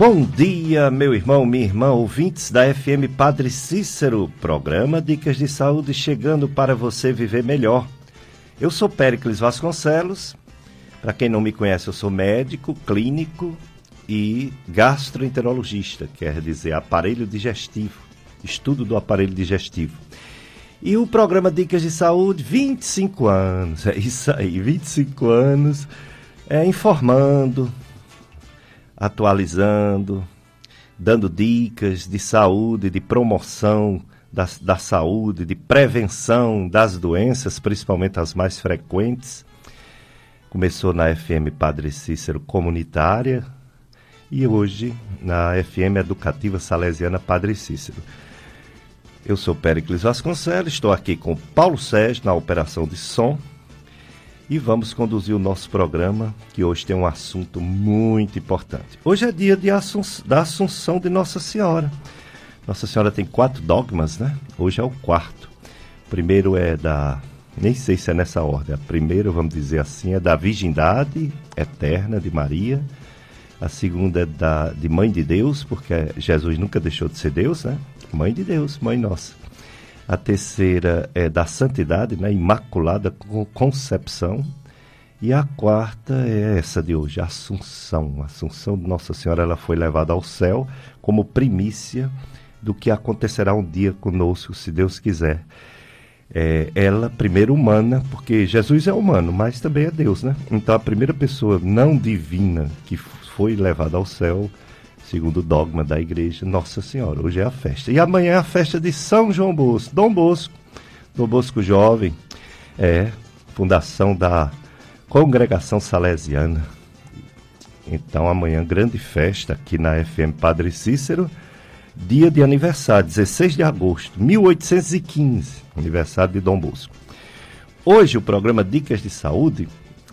Bom dia, meu irmão, minha irmã, ouvintes da FM Padre Cícero, programa Dicas de Saúde chegando para você viver melhor. Eu sou Péricles Vasconcelos. Para quem não me conhece, eu sou médico, clínico e gastroenterologista, quer dizer, aparelho digestivo, estudo do aparelho digestivo. E o programa Dicas de Saúde, 25 anos, é isso aí, 25 anos, é, informando, atualizando, dando dicas de saúde, de promoção da, da saúde, de prevenção das doenças, principalmente as mais frequentes. Começou na FM Padre Cícero Comunitária e hoje na FM Educativa Salesiana Padre Cícero. Eu sou Péricles Vasconcelos, estou aqui com Paulo Sérgio na operação de som e vamos conduzir o nosso programa, que hoje tem um assunto muito importante. Hoje é dia de da Assunção de Nossa Senhora. Nossa Senhora tem quatro dogmas, né? Hoje é o quarto. Primeiro é da. Nem sei se é nessa ordem. A primeira, vamos dizer assim, é da virgindade eterna de Maria. A segunda é da, de Mãe de Deus, porque Jesus nunca deixou de ser Deus, né? Mãe de Deus, Mãe Nossa. A terceira é da Santidade, né? Imaculada Concepção. E a quarta é essa de hoje, a Assunção. A Assunção de Nossa Senhora, ela foi levada ao céu como primícia do que acontecerá um dia conosco, se Deus quiser. É, ela, primeiro humana, porque Jesus é humano, mas também é Deus, né? Então a primeira pessoa não divina que foi levada ao céu segundo o dogma da igreja, Nossa Senhora. Hoje é a festa. E amanhã é a festa de São João Bosco, Dom Bosco, Dom Bosco Jovem, é fundação da Congregação Salesiana. Então amanhã grande festa aqui na FM Padre Cícero, dia de aniversário, 16 de agosto, 1815, aniversário de Dom Bosco. Hoje o programa Dicas de Saúde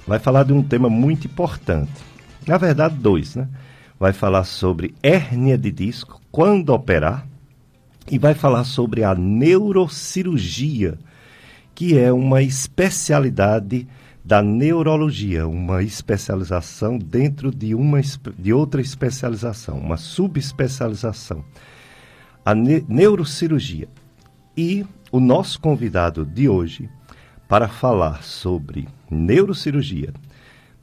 vai falar de um tema muito importante. Na verdade, dois, né? Vai falar sobre hérnia de disco, quando operar, e vai falar sobre a neurocirurgia, que é uma especialidade da neurologia, uma especialização dentro de, uma, de outra especialização, uma subespecialização. A ne neurocirurgia. E o nosso convidado de hoje para falar sobre neurocirurgia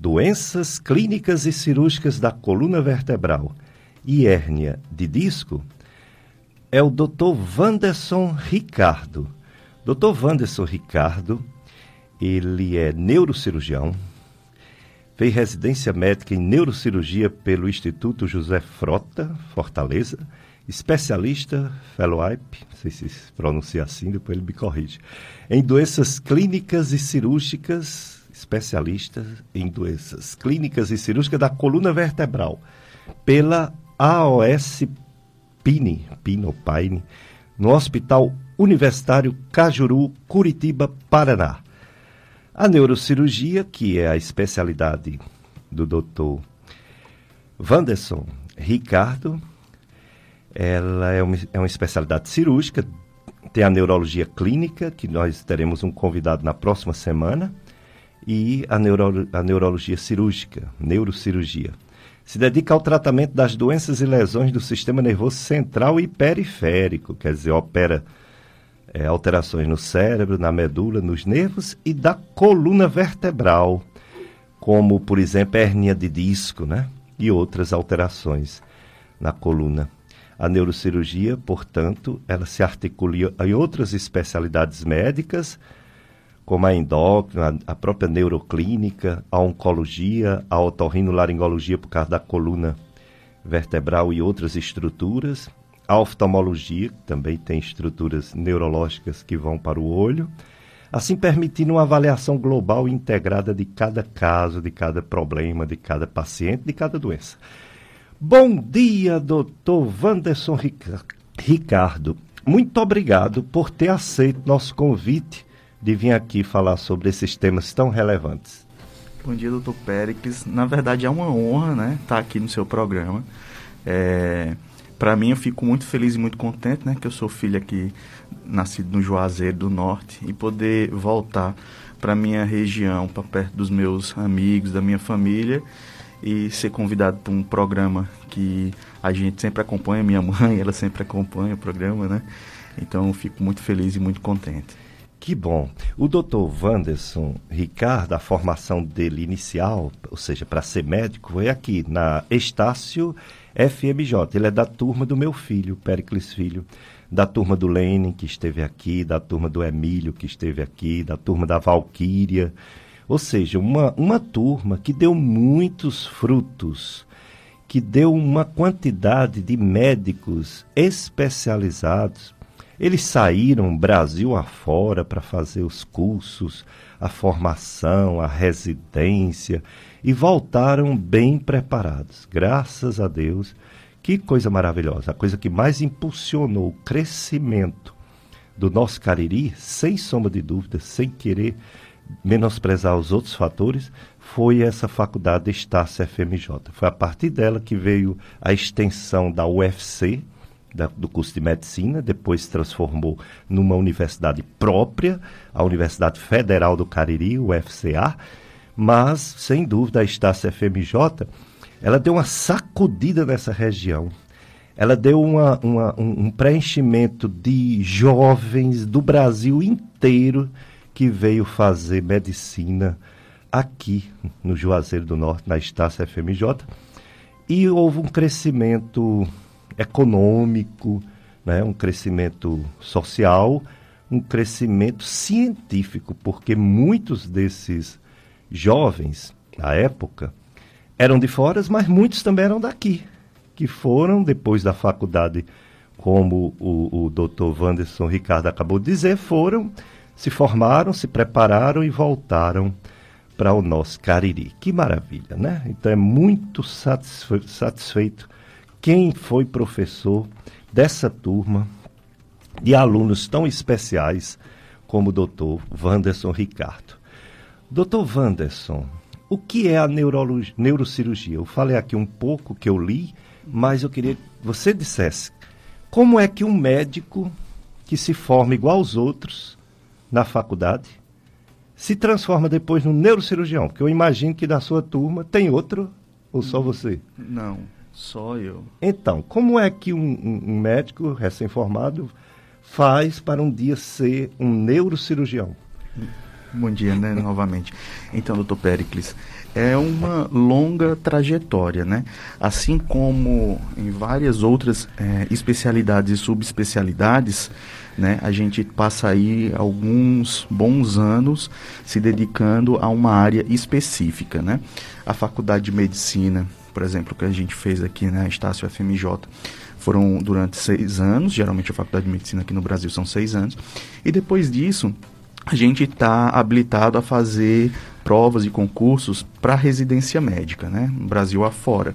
doenças clínicas e cirúrgicas da coluna vertebral e hérnia de disco, é o Dr. Wanderson Ricardo. Dr. Wanderson Ricardo, ele é neurocirurgião, fez residência médica em neurocirurgia pelo Instituto José Frota, Fortaleza, especialista, fellowship, não sei se pronuncia assim, depois ele me corrige, em doenças clínicas e cirúrgicas especialista em doenças clínicas e cirúrgicas da coluna vertebral, pela AOS Pine, Pine, no Hospital Universitário Cajuru, Curitiba, Paraná. A neurocirurgia, que é a especialidade do Dr. Wanderson Ricardo, ela é uma, é uma especialidade cirúrgica, tem a neurologia clínica, que nós teremos um convidado na próxima semana, e a, neuro, a neurologia cirúrgica, neurocirurgia. Se dedica ao tratamento das doenças e lesões do sistema nervoso central e periférico, quer dizer, opera é, alterações no cérebro, na medula, nos nervos e da coluna vertebral, como, por exemplo, hernia de disco, né? E outras alterações na coluna. A neurocirurgia, portanto, ela se articula em outras especialidades médicas, como a endócrina, a própria neuroclínica, a oncologia, a otorrinolaringologia por causa da coluna vertebral e outras estruturas, a oftalmologia, que também tem estruturas neurológicas que vão para o olho, assim permitindo uma avaliação global e integrada de cada caso, de cada problema, de cada paciente, de cada doença. Bom dia, doutor Wanderson Ricardo. Muito obrigado por ter aceito nosso convite de vir aqui falar sobre esses temas tão relevantes. Bom dia, doutor Péricles. Na verdade, é uma honra né, estar aqui no seu programa. É, Para mim, eu fico muito feliz e muito contente, né? Que eu sou filho aqui, nascido no Juazeiro do Norte, e poder voltar para minha região, para perto dos meus amigos, da minha família, e ser convidado para um programa que a gente sempre acompanha, minha mãe, ela sempre acompanha o programa, né? Então fico muito feliz e muito contente. Que bom. O doutor Wanderson Ricardo, a formação dele inicial, ou seja, para ser médico, foi aqui, na Estácio FMJ. Ele é da turma do meu filho, Pericles Filho, da turma do Lênin, que esteve aqui, da turma do Emílio, que esteve aqui, da turma da Valquíria. Ou seja, uma, uma turma que deu muitos frutos, que deu uma quantidade de médicos especializados eles saíram Brasil afora para fazer os cursos, a formação, a residência e voltaram bem preparados. Graças a Deus. Que coisa maravilhosa. A coisa que mais impulsionou o crescimento do nosso Cariri, sem sombra de dúvida, sem querer menosprezar os outros fatores, foi essa faculdade Estácio FMJ. Foi a partir dela que veio a extensão da UFC, da, do curso de medicina, depois se transformou numa universidade própria, a Universidade Federal do Cariri, UFCA, mas, sem dúvida, a Estácia FMJ, ela deu uma sacudida nessa região. Ela deu uma, uma, um, preenchimento de jovens do Brasil inteiro que veio fazer medicina aqui no Juazeiro do Norte, na Estácia FMJ. E houve um crescimento econômico, né, um crescimento social, um crescimento científico, porque muitos desses jovens, na época, eram de fora, mas muitos também eram daqui, que foram, depois da faculdade, como o, o doutor Wanderson Ricardo acabou de dizer, foram, se formaram, se prepararam e voltaram para o nosso Cariri. Que maravilha, né? Então é muito satisfeito quem foi professor dessa turma de alunos tão especiais como o doutor Wanderson Ricardo. Doutor Wanderson, o que é a neurocirurgia? Eu falei aqui um pouco que eu li, mas eu queria que você dissesse como é que um médico que se forma igual aos outros na faculdade se transforma depois num neurocirurgião? Porque eu imagino que da sua turma tem outro ou só você? Não. Só eu. Então, como é que um, um médico recém-formado faz para um dia ser um neurocirurgião? Bom dia, né, novamente. Então, doutor Pericles, é uma longa trajetória, né? Assim como em várias outras é, especialidades e subespecialidades, né, a gente passa aí alguns bons anos se dedicando a uma área específica, né? A faculdade de medicina por exemplo, que a gente fez aqui na né, Estácio FMJ, foram durante seis anos, geralmente a faculdade de medicina aqui no Brasil são seis anos, e depois disso a gente está habilitado a fazer provas e concursos para residência médica, né, Brasil afora.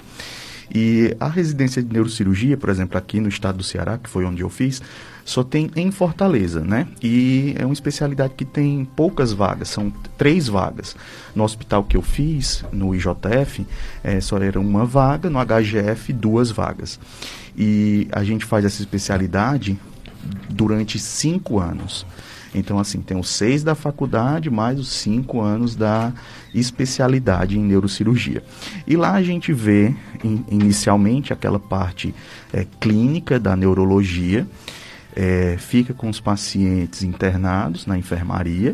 E a residência de neurocirurgia, por exemplo, aqui no estado do Ceará, que foi onde eu fiz, só tem em Fortaleza, né? E é uma especialidade que tem poucas vagas, são três vagas. No hospital que eu fiz, no IJF, é, só era uma vaga, no HGF, duas vagas. E a gente faz essa especialidade durante cinco anos. Então, assim, tem os seis da faculdade, mais os cinco anos da especialidade em neurocirurgia. E lá a gente vê, in, inicialmente, aquela parte é, clínica da neurologia, é, fica com os pacientes internados na enfermaria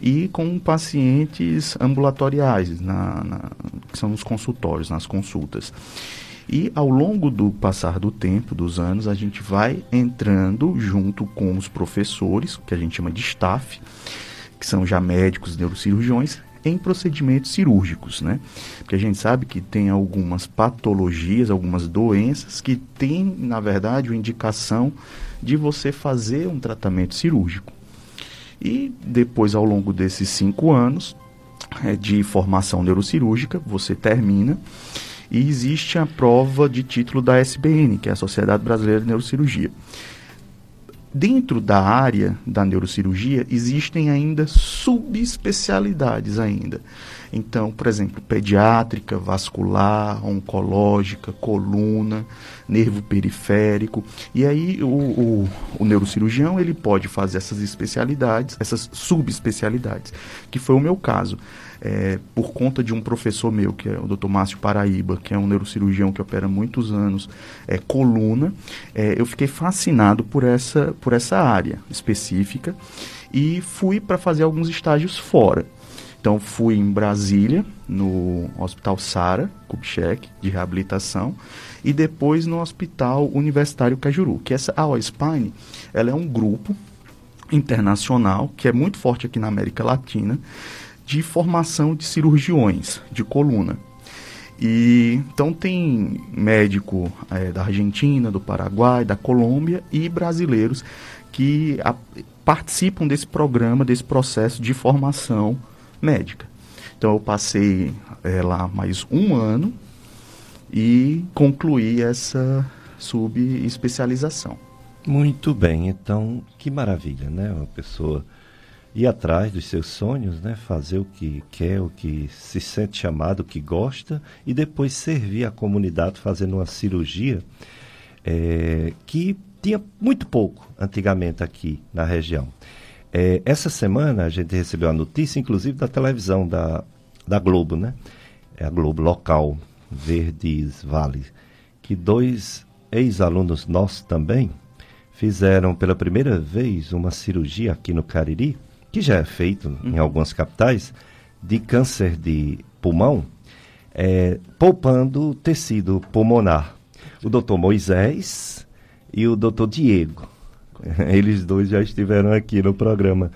e com pacientes ambulatoriais, na, na, que são nos consultórios, nas consultas. E ao longo do passar do tempo, dos anos, a gente vai entrando junto com os professores, que a gente chama de staff, que são já médicos, neurocirurgiões, em procedimentos cirúrgicos, né? Porque a gente sabe que tem algumas patologias, algumas doenças que têm, na verdade, uma indicação de você fazer um tratamento cirúrgico. E depois, ao longo desses cinco anos é, de formação neurocirúrgica, você termina e existe a prova de título da SBN, que é a Sociedade Brasileira de Neurocirurgia. Dentro da área da neurocirurgia existem ainda subespecialidades ainda. Então, por exemplo, pediátrica, vascular, oncológica, coluna, nervo periférico. E aí o, o, o neurocirurgião ele pode fazer essas especialidades, essas subespecialidades, que foi o meu caso. É, por conta de um professor meu, que é o Dr. Márcio Paraíba, que é um neurocirurgião que opera muitos anos, é, coluna, é, eu fiquei fascinado por essa, por essa área específica e fui para fazer alguns estágios fora. Então fui em Brasília, no Hospital Sara Kubitschek, de reabilitação, e depois no Hospital Universitário Cajuru, que essa a OSPINE, ela é um grupo internacional que é muito forte aqui na América Latina de formação de cirurgiões de coluna. E então tem médico é, da Argentina, do Paraguai, da Colômbia e brasileiros que a, participam desse programa, desse processo de formação médica. Então eu passei é, lá mais um ano e concluí essa subespecialização. Muito bem, então que maravilha, né? Uma pessoa ir atrás dos seus sonhos, né? Fazer o que quer, o que se sente chamado, o que gosta e depois servir a comunidade fazendo uma cirurgia é, que tinha muito pouco antigamente aqui na região. É, essa semana a gente recebeu a notícia, inclusive da televisão da, da Globo, né? É a Globo local, Verdes Vale, que dois ex-alunos nossos também fizeram pela primeira vez uma cirurgia aqui no Cariri, que já é feito uhum. em algumas capitais, de câncer de pulmão, é, poupando tecido pulmonar. O doutor Moisés e o doutor Diego. Eles dois já estiveram aqui no programa.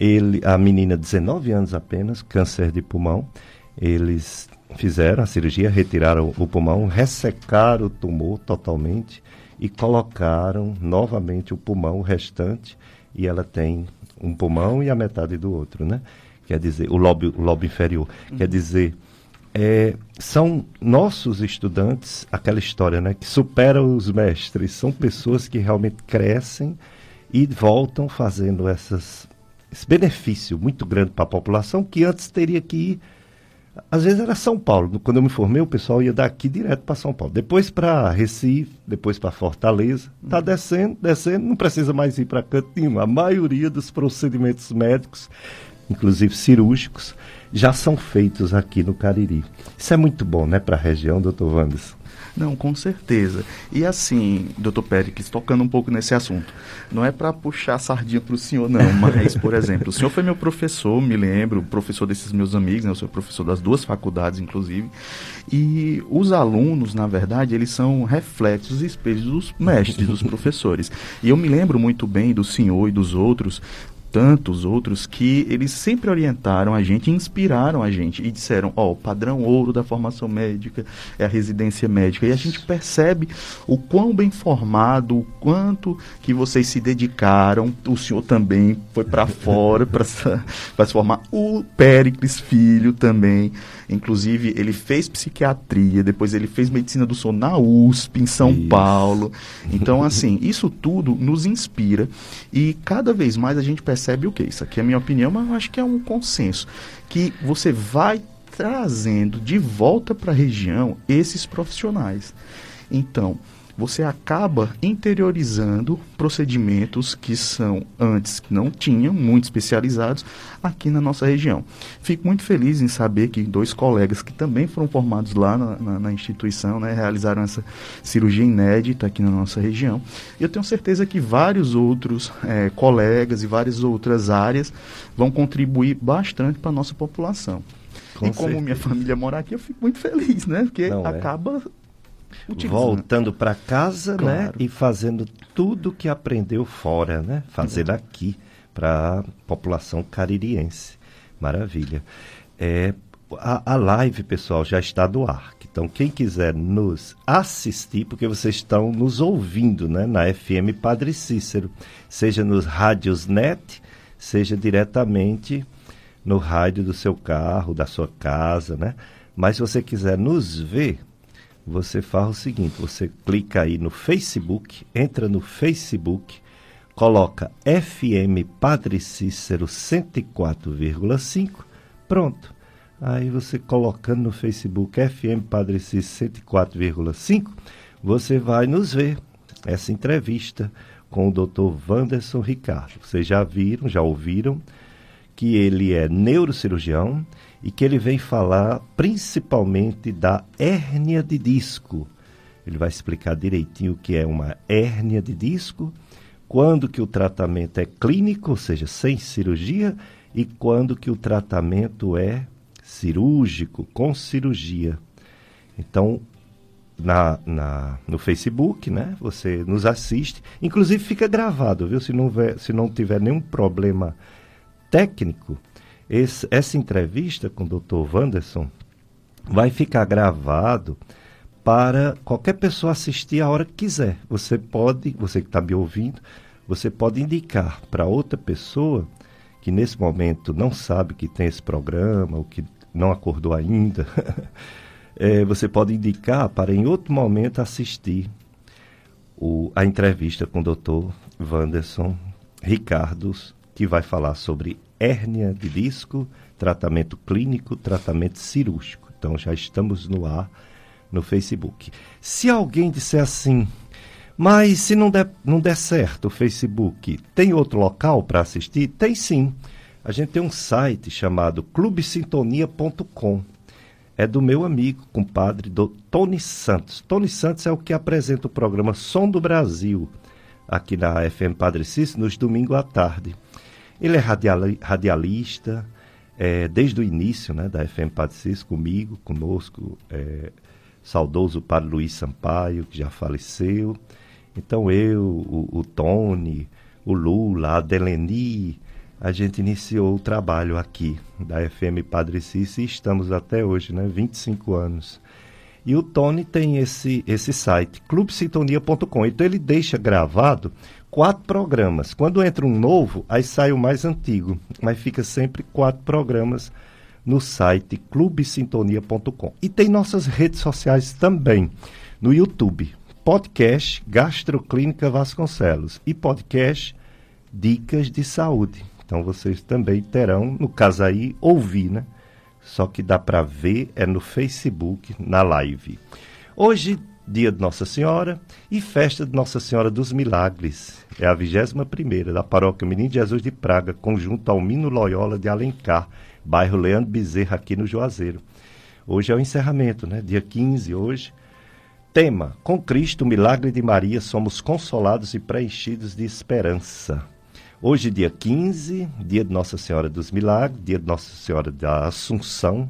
Ele, a menina, 19 anos apenas, câncer de pulmão. Eles fizeram a cirurgia, retiraram o pulmão, ressecaram o tumor totalmente e colocaram novamente o pulmão restante e ela tem um pulmão e a metade do outro, né? Quer dizer, o lobo, o lobo inferior. Uhum. Quer dizer, é, são nossos estudantes, aquela história, né? Que superam os mestres. São pessoas que realmente crescem e voltam fazendo essas, esse benefício muito grande para a população que antes teria que ir às vezes era São Paulo. Quando eu me formei, o pessoal ia daqui direto para São Paulo. Depois para Recife, depois para Fortaleza. Está uhum. descendo, descendo, não precisa mais ir para canto nenhum. A maioria dos procedimentos médicos, inclusive cirúrgicos, já são feitos aqui no Cariri. Isso é muito bom, né, para a região, doutor Wanderson? Não, com certeza. E assim, doutor Péricles, tocando um pouco nesse assunto, não é para puxar a sardinha para o senhor, não, mas, por exemplo, o senhor foi meu professor, me lembro, professor desses meus amigos, né, eu sou professor das duas faculdades, inclusive, e os alunos, na verdade, eles são reflexos e espelhos dos mestres, dos professores. E eu me lembro muito bem do senhor e dos outros, tantos outros que eles sempre orientaram a gente, inspiraram a gente e disseram, ó, oh, o padrão ouro da formação médica é a residência médica. E a gente percebe o quão bem formado, o quanto que vocês se dedicaram. O senhor também foi para fora para se formar. O Péricles Filho também. Inclusive, ele fez psiquiatria, depois ele fez medicina do sono na USP, em São isso. Paulo. Então, assim, isso tudo nos inspira e cada vez mais a gente percebe o que? Isso aqui é a minha opinião, mas eu acho que é um consenso. Que você vai trazendo de volta para a região esses profissionais. Então, você acaba interiorizando procedimentos que são antes que não tinham, muito especializados, aqui na nossa região. Fico muito feliz em saber que dois colegas que também foram formados lá na, na, na instituição, né, realizaram essa cirurgia inédita aqui na nossa região. E eu tenho certeza que vários outros é, colegas e várias outras áreas vão contribuir bastante para a nossa população. Com e como certeza. minha família mora aqui, eu fico muito feliz, né? Porque não, é. acaba é voltando para casa, né, claro. né, e fazendo tudo que aprendeu fora, né, fazer aqui para a população caririense. Maravilha. É, a, a, live, pessoal, já está do ar. Então, quem quiser nos assistir, porque vocês estão nos ouvindo, né, na FM Padre Cícero, seja nos rádios net, seja diretamente no rádio do seu carro, da sua casa, né? Mas se você quiser nos ver, você faz o seguinte: você clica aí no Facebook, entra no Facebook, coloca FM Padre Cícero 104,5, pronto. Aí você colocando no Facebook FM Padre Cícero 104,5, você vai nos ver essa entrevista com o Dr. Wanderson Ricardo. Vocês já viram, já ouviram que ele é neurocirurgião e que ele vem falar principalmente da hérnia de disco. Ele vai explicar direitinho o que é uma hérnia de disco, quando que o tratamento é clínico, ou seja, sem cirurgia, e quando que o tratamento é cirúrgico, com cirurgia. Então, na, na, no Facebook, né? Você nos assiste. Inclusive fica gravado, viu? Se não, ver, se não tiver nenhum problema técnico, esse, essa entrevista com o Dr. Wanderson vai ficar gravado para qualquer pessoa assistir a hora que quiser. Você pode, você que está me ouvindo, você pode indicar para outra pessoa que nesse momento não sabe que tem esse programa, ou que não acordou ainda, é, você pode indicar para em outro momento assistir o, a entrevista com o doutor Wanderson Ricardos, que vai falar sobre hérnia de disco, tratamento clínico, tratamento cirúrgico. Então já estamos no ar no Facebook. Se alguém disser assim, mas se não der, não der certo o Facebook, tem outro local para assistir? Tem sim. A gente tem um site chamado clubesintonia.com. É do meu amigo, compadre, do Tony Santos. Tony Santos é o que apresenta o programa Som do Brasil, aqui na FM Padre Cícero, nos domingos à tarde. Ele é radiali radialista, é, desde o início né, da FM Padre Cícero, comigo, conosco, é, saudoso Padre Luiz Sampaio, que já faleceu. Então eu, o, o Tony, o Lula, a Deleni, a gente iniciou o trabalho aqui da FM Padre Cícero e estamos até hoje, né, 25 anos. E o Tony tem esse, esse site, clubesintonia.com. Então ele deixa gravado quatro programas. Quando entra um novo, aí sai o mais antigo. Mas fica sempre quatro programas no site clubesintonia.com. E tem nossas redes sociais também. No YouTube, podcast Gastroclínica Vasconcelos e podcast Dicas de Saúde. Então vocês também terão, no caso aí, ouvir, né? Só que dá para ver é no Facebook, na live. Hoje, dia de Nossa Senhora e festa de Nossa Senhora dos Milagres. É a 21 primeira da paróquia Menino Jesus de Praga, conjunto ao Mino Loyola de Alencar, bairro Leandro Bezerra, aqui no Juazeiro. Hoje é o encerramento, né? Dia 15 hoje. Tema: Com Cristo, milagre de Maria, somos consolados e preenchidos de esperança. Hoje, dia 15, dia de Nossa Senhora dos Milagres, dia de Nossa Senhora da Assunção,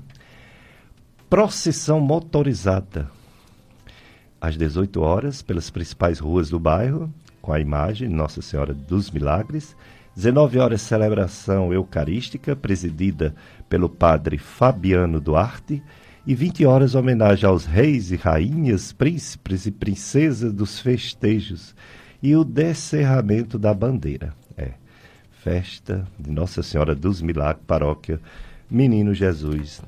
procissão motorizada às 18 horas pelas principais ruas do bairro, com a imagem Nossa Senhora dos Milagres. 19 horas, celebração eucarística, presidida pelo padre Fabiano Duarte. E 20 horas, homenagem aos reis e rainhas, príncipes e princesas dos festejos. E o descerramento da bandeira. É festa de Nossa Senhora dos Milagres, paróquia Menino Jesus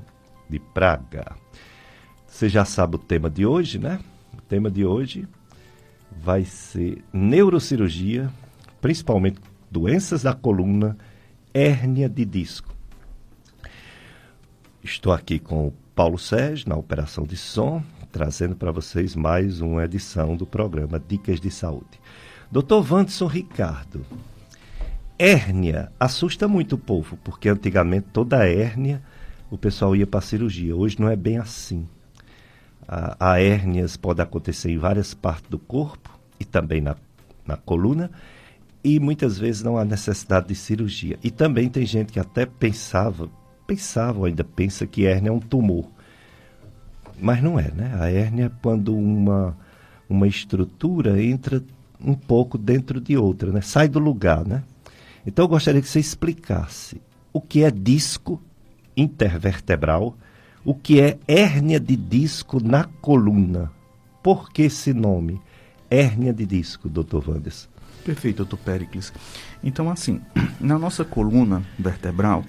de Praga. Você já sabe o tema de hoje, né? Tema de hoje vai ser neurocirurgia, principalmente doenças da coluna, hérnia de disco. Estou aqui com o Paulo Sérgio na operação de som, trazendo para vocês mais uma edição do programa Dicas de Saúde. Dr. Vanderson Ricardo, hérnia assusta muito o povo, porque antigamente toda hérnia o pessoal ia para cirurgia. Hoje não é bem assim. A, a hérnias pode acontecer em várias partes do corpo e também na, na coluna, e muitas vezes não há necessidade de cirurgia. E também tem gente que até pensava, pensava ou ainda pensa que hérnia é um tumor. Mas não é, né? A hérnia é quando uma, uma estrutura entra um pouco dentro de outra, né? Sai do lugar, né? Então eu gostaria que você explicasse o que é disco intervertebral, o que é hérnia de disco na coluna. Por que esse nome? Hérnia de disco, doutor Wanderson. Perfeito, doutor Pericles. Então, assim, na nossa coluna vertebral,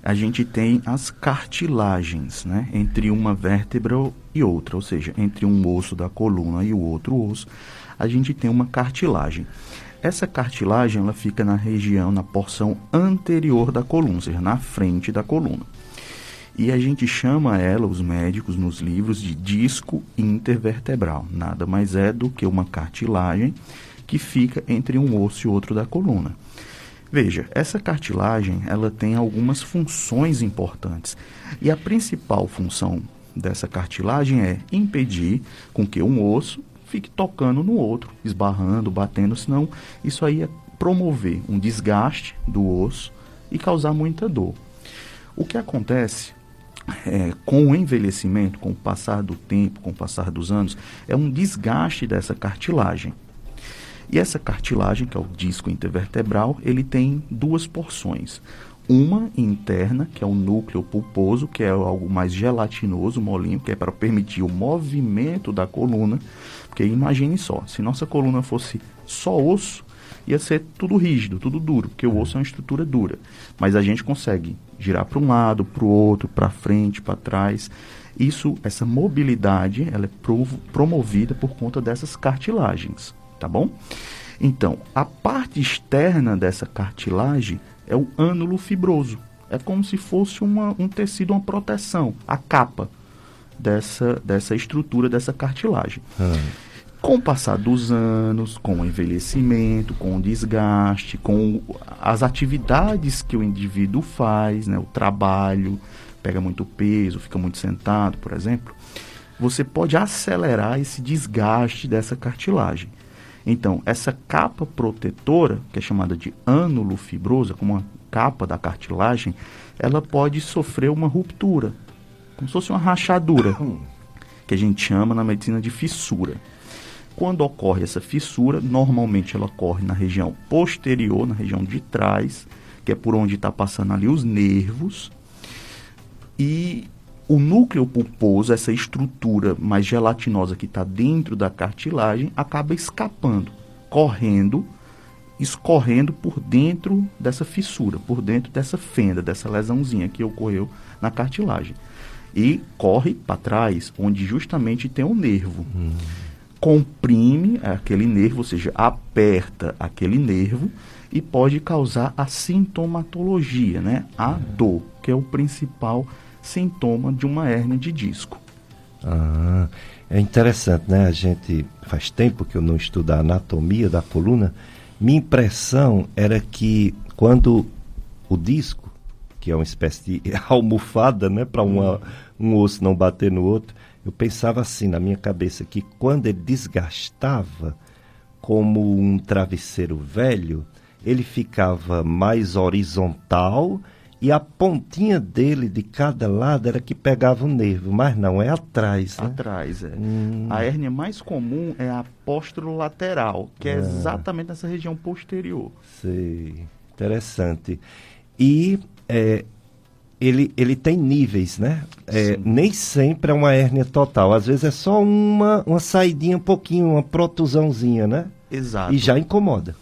a gente tem as cartilagens, né? Entre uma vértebra e outra, ou seja, entre um osso da coluna e o outro osso, a gente tem uma cartilagem. Essa cartilagem ela fica na região, na porção anterior da coluna, ou seja, na frente da coluna. E a gente chama ela, os médicos nos livros, de disco intervertebral. Nada mais é do que uma cartilagem que fica entre um osso e outro da coluna. Veja, essa cartilagem ela tem algumas funções importantes e a principal função dessa cartilagem é impedir com que um osso fique tocando no outro, esbarrando, batendo, senão isso aí é promover um desgaste do osso e causar muita dor. O que acontece é, com o envelhecimento, com o passar do tempo, com o passar dos anos, é um desgaste dessa cartilagem. E essa cartilagem, que é o disco intervertebral, ele tem duas porções. Uma interna, que é o núcleo pulposo, que é algo mais gelatinoso, molinho, que é para permitir o movimento da coluna. Porque imagine só, se nossa coluna fosse só osso, ia ser tudo rígido, tudo duro, porque o osso é uma estrutura dura. Mas a gente consegue girar para um lado, para o outro, para frente, para trás. Isso, essa mobilidade, ela é promovida por conta dessas cartilagens tá bom? Então, a parte externa dessa cartilagem é o ânulo fibroso. É como se fosse uma, um tecido, uma proteção, a capa dessa, dessa estrutura, dessa cartilagem. Hum. Com o passar dos anos, com o envelhecimento, com o desgaste, com as atividades que o indivíduo faz, né, o trabalho, pega muito peso, fica muito sentado, por exemplo, você pode acelerar esse desgaste dessa cartilagem. Então, essa capa protetora, que é chamada de ânulo fibrosa, como uma capa da cartilagem, ela pode sofrer uma ruptura, como se fosse uma rachadura, que a gente chama na medicina de fissura. Quando ocorre essa fissura, normalmente ela ocorre na região posterior, na região de trás, que é por onde está passando ali os nervos. E o núcleo pulposo, essa estrutura mais gelatinosa que está dentro da cartilagem, acaba escapando, correndo, escorrendo por dentro dessa fissura, por dentro dessa fenda, dessa lesãozinha que ocorreu na cartilagem. E corre para trás, onde justamente tem o um nervo. Hum. Comprime aquele nervo, ou seja, aperta aquele nervo e pode causar a sintomatologia, né? a dor, que é o principal sintoma de uma hérnia de disco. Ah, é interessante, né? A gente faz tempo que eu não estudo a anatomia da coluna. Minha impressão era que quando o disco, que é uma espécie de almofada, né, para um osso não bater no outro, eu pensava assim na minha cabeça que quando ele desgastava como um travesseiro velho, ele ficava mais horizontal e a pontinha dele de cada lado era que pegava o nervo, mas não, é atrás. Né? Atrás, é. Hum. A hérnia mais comum é a lateral, que é ah. exatamente nessa região posterior. Sei, interessante. E é, ele, ele tem níveis, né? É, nem sempre é uma hérnia total, às vezes é só uma, uma saidinha um pouquinho, uma protusãozinha, né? Exato. E já incomoda.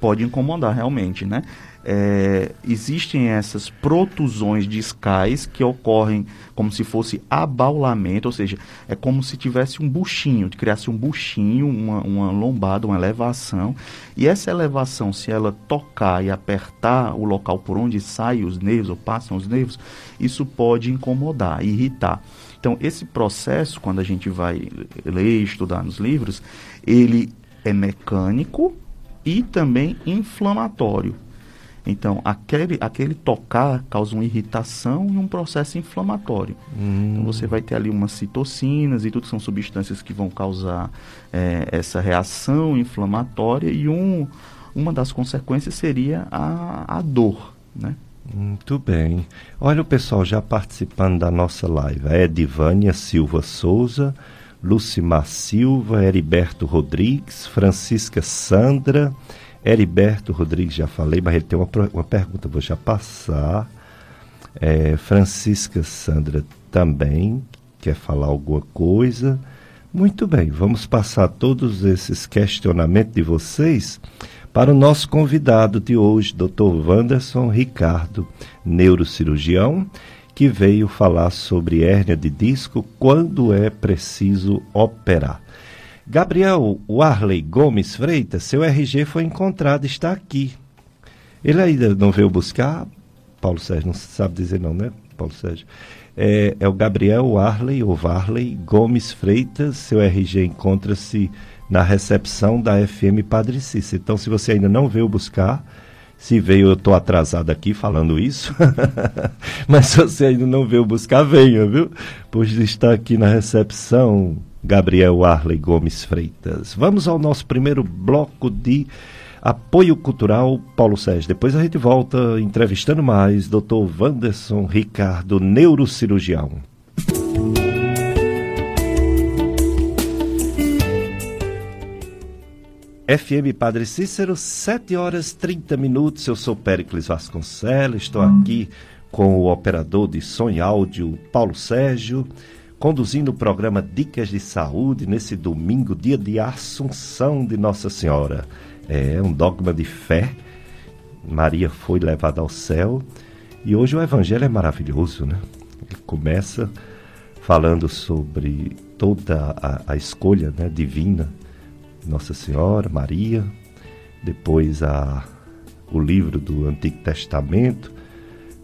Pode incomodar realmente, né? É, existem essas protusões discais que ocorrem como se fosse abaulamento, ou seja, é como se tivesse um buchinho, criasse um buchinho, uma, uma lombada, uma elevação, e essa elevação, se ela tocar e apertar o local por onde saem os nervos ou passam os nervos, isso pode incomodar, irritar. Então, esse processo, quando a gente vai ler, estudar nos livros, ele é mecânico e também inflamatório. Então, aquele, aquele tocar causa uma irritação e um processo inflamatório. Hum. Então, você vai ter ali umas citocinas e tudo são substâncias que vão causar é, essa reação inflamatória e um, uma das consequências seria a, a dor, né? Muito bem. Olha o pessoal já participando da nossa live. A Edivânia Silva Souza, Lucimar Silva, Heriberto Rodrigues, Francisca Sandra, Heriberto Rodrigues, já falei, mas ele tem uma, uma pergunta, vou já passar. É, Francisca Sandra também quer falar alguma coisa. Muito bem, vamos passar todos esses questionamentos de vocês para o nosso convidado de hoje, Dr. Wanderson Ricardo, neurocirurgião, que veio falar sobre hérnia de disco quando é preciso operar. Gabriel Warley Gomes Freitas, seu RG foi encontrado, está aqui. Ele ainda não veio buscar? Paulo Sérgio, não sabe dizer não, né, Paulo Sérgio? É, é o Gabriel Warley, ou Varley Gomes Freitas, seu RG encontra-se na recepção da FM Padre Cícero. Então, se você ainda não veio buscar, Se veio, eu estou atrasado aqui falando isso. Mas se você ainda não veio buscar, venha, viu? Pois está aqui na recepção Gabriel Arley Gomes Freitas. Vamos ao nosso primeiro bloco de apoio cultural Paulo Sérgio. Depois a gente volta entrevistando mais Dr. Wanderson Ricardo, neurocirurgião. FM Padre Cícero, 7 horas 30 minutos. Eu sou Péricles Vasconcelos, estou aqui com o operador de som e áudio Paulo Sérgio, conduzindo o programa Dicas de Saúde nesse domingo, dia de Assunção de Nossa Senhora. É um dogma de fé. Maria foi levada ao céu e hoje o Evangelho é maravilhoso, né? Ele começa falando sobre toda a, a escolha né, divina nossa Senhora, Maria, depois a, o livro do Antigo Testamento,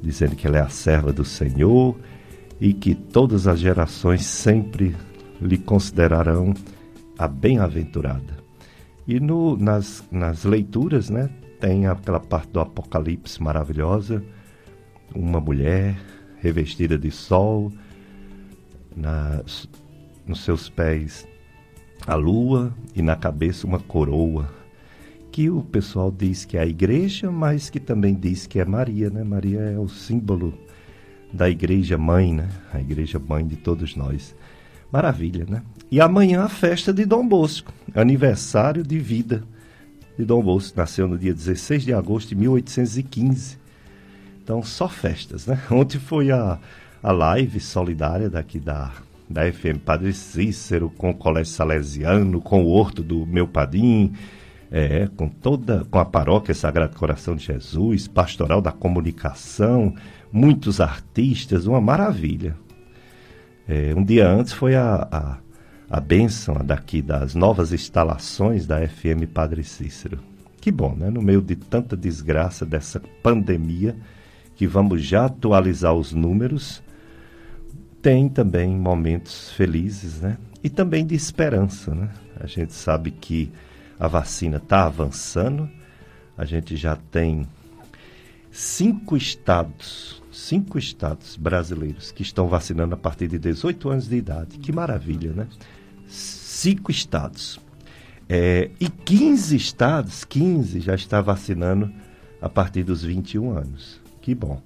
dizendo que ela é a serva do Senhor e que todas as gerações sempre lhe considerarão a bem-aventurada. E no, nas, nas leituras, né, tem aquela parte do Apocalipse maravilhosa, uma mulher revestida de sol, nas, nos seus pés a lua e na cabeça uma coroa, que o pessoal diz que é a igreja, mas que também diz que é Maria, né? Maria é o símbolo da igreja mãe, né? A igreja mãe de todos nós. Maravilha, né? E amanhã a festa de Dom Bosco, aniversário de vida de Dom Bosco. Nasceu no dia 16 de agosto de 1815. Então, só festas, né? Ontem foi a, a live solidária daqui da da FM Padre Cícero, com o Colégio Salesiano, com o Horto do Meu Padim, é, com toda, com a paróquia Sagrado Coração de Jesus, Pastoral da Comunicação, muitos artistas, uma maravilha. É, um dia antes foi a, a, a bênção daqui das novas instalações da FM Padre Cícero. Que bom, né? No meio de tanta desgraça dessa pandemia, que vamos já atualizar os números tem também momentos felizes, né? E também de esperança, né? A gente sabe que a vacina está avançando, a gente já tem cinco estados, cinco estados brasileiros que estão vacinando a partir de 18 anos de idade. Que maravilha, né? Cinco estados. É, e 15 estados, 15 já está vacinando a partir dos 21 anos. Que bom.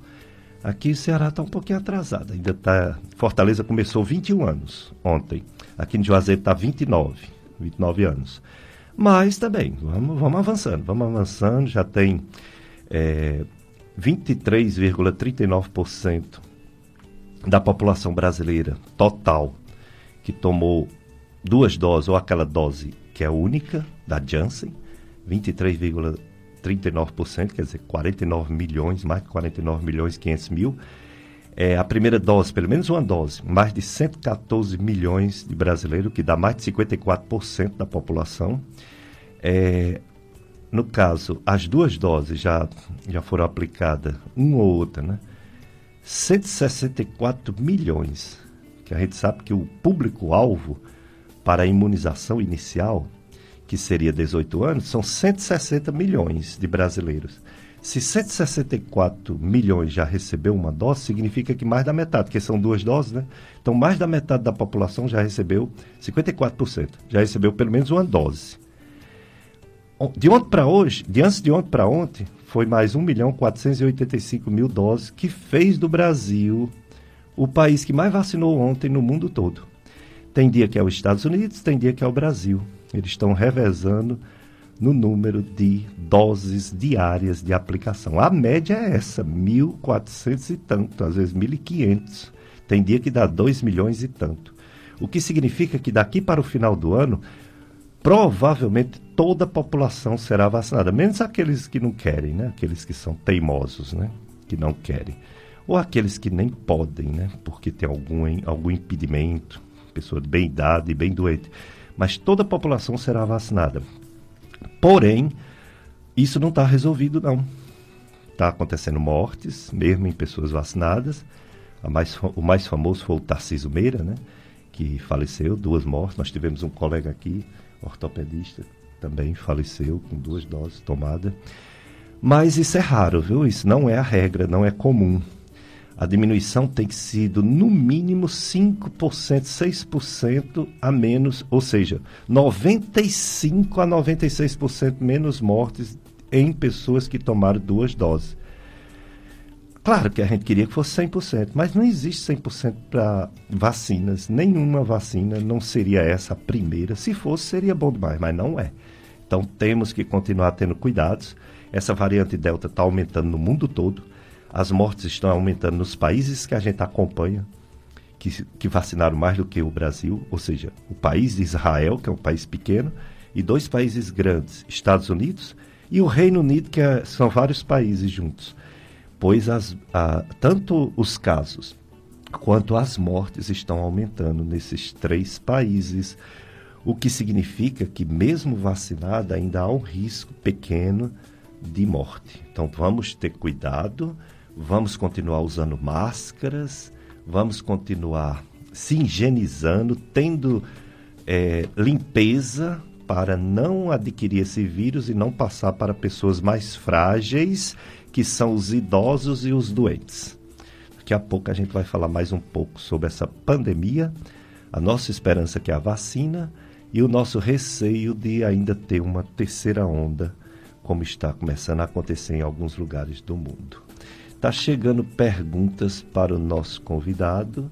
Aqui o Ceará está um pouquinho atrasado. Ainda tá. Fortaleza começou 21 anos ontem. Aqui em Juazeiro está 29, 29 anos. Mas também, vamos, vamos avançando, vamos avançando. Já tem é, 23,39% da população brasileira total que tomou duas doses, ou aquela dose que é única, da Janssen, 23,39%. 39%, quer dizer, 49 milhões, mais de 49 milhões e 500 mil. É, a primeira dose, pelo menos uma dose, mais de 114 milhões de brasileiros, que dá mais de 54% da população. É, no caso, as duas doses já, já foram aplicadas, uma ou outra, né? 164 milhões, que a gente sabe que o público-alvo para a imunização inicial que seria 18 anos, são 160 milhões de brasileiros. Se 164 milhões já recebeu uma dose, significa que mais da metade, porque são duas doses, né? Então, mais da metade da população já recebeu, 54%, já recebeu pelo menos uma dose. De ontem para hoje, de antes de ontem para ontem, foi mais 1 milhão 485 mil doses, que fez do Brasil o país que mais vacinou ontem no mundo todo. Tem dia que é os Estados Unidos, tem dia que é o Brasil. Eles estão revezando no número de doses diárias de aplicação. A média é essa, 1.400 e tanto, às vezes 1.500. Tem dia que dá 2 milhões e tanto. O que significa que daqui para o final do ano, provavelmente toda a população será vacinada, menos aqueles que não querem, né? Aqueles que são teimosos, né? Que não querem. Ou aqueles que nem podem, né? Porque tem algum, algum impedimento, pessoa de bem idade, bem doente mas toda a população será vacinada. Porém, isso não está resolvido, não. Está acontecendo mortes, mesmo em pessoas vacinadas. Mais, o mais famoso foi o Tarcísio Meira, né? que faleceu, duas mortes. Nós tivemos um colega aqui, ortopedista, também faleceu com duas doses tomadas. Mas isso é raro, viu? Isso não é a regra, não é comum. A diminuição tem sido no mínimo 5%, 6% a menos, ou seja, 95 a 96% menos mortes em pessoas que tomaram duas doses. Claro que a gente queria que fosse 100%, mas não existe 100% para vacinas. Nenhuma vacina não seria essa a primeira. Se fosse, seria bom demais, mas não é. Então temos que continuar tendo cuidados. Essa variante Delta está aumentando no mundo todo. As mortes estão aumentando nos países que a gente acompanha, que, que vacinaram mais do que o Brasil, ou seja, o país de Israel, que é um país pequeno, e dois países grandes, Estados Unidos e o Reino Unido, que é, são vários países juntos pois as, a, tanto os casos quanto as mortes estão aumentando nesses três países, o que significa que, mesmo vacinada, ainda há um risco pequeno de morte. Então, vamos ter cuidado, vamos continuar usando máscaras, vamos continuar se higienizando, tendo é, limpeza para não adquirir esse vírus e não passar para pessoas mais frágeis que são os idosos e os doentes. Daqui a pouco a gente vai falar mais um pouco sobre essa pandemia, a nossa esperança que é a vacina e o nosso receio de ainda ter uma terceira onda, como está começando a acontecer em alguns lugares do mundo. Está chegando perguntas para o nosso convidado.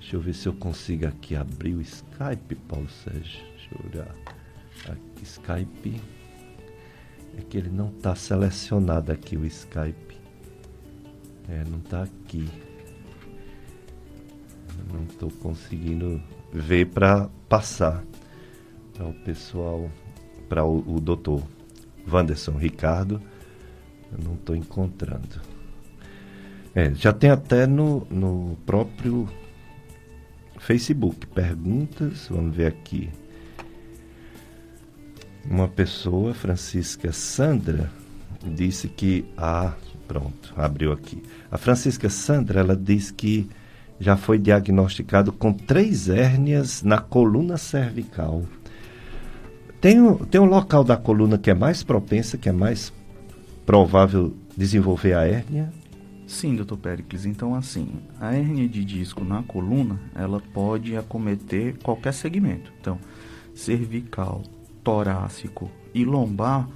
Deixa eu ver se eu consigo aqui abrir o Skype, Paulo Sérgio. Deixa eu olhar. Aqui, Skype. É que ele não está selecionado aqui o Skype. É, não está aqui. Eu não estou conseguindo ver para passar para o pessoal, para o, o doutor Wanderson Ricardo. Eu não estou encontrando. É, já tem até no, no próprio Facebook perguntas. Vamos ver aqui uma pessoa, Francisca Sandra, disse que a. Ah, pronto, abriu aqui. A Francisca Sandra, ela diz que já foi diagnosticado com três hérnias na coluna cervical. Tem um, tem um local da coluna que é mais propensa, que é mais provável desenvolver a hérnia? Sim, doutor Pericles. Então, assim, a hérnia de disco na coluna, ela pode acometer qualquer segmento. Então, cervical, torácico e lombar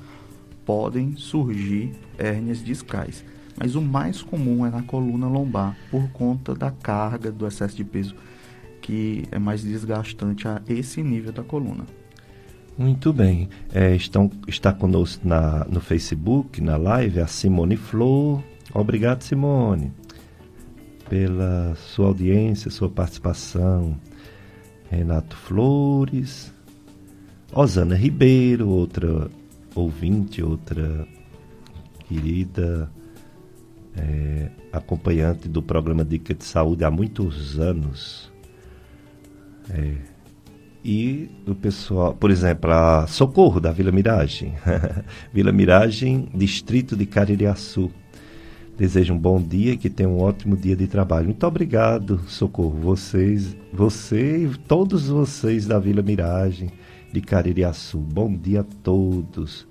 podem surgir hérnias discais, mas o mais comum é na coluna lombar por conta da carga do excesso de peso que é mais desgastante a esse nível da coluna. Muito bem. É, estão, está conosco na, no Facebook, na live, a Simone Flor. Obrigado, Simone, pela sua audiência, sua participação. Renato Flores, Osana Ribeiro, outra ouvinte, outra querida é, acompanhante do programa Dica de Saúde há muitos anos. É, e o pessoal, por exemplo, a Socorro da Vila Miragem, Vila Miragem, distrito de Caririaçu. Desejo um bom dia e que tenha um ótimo dia de trabalho. Muito obrigado, Socorro. Vocês, você e todos vocês da Vila Miragem de Caririaçu. Bom dia a todos.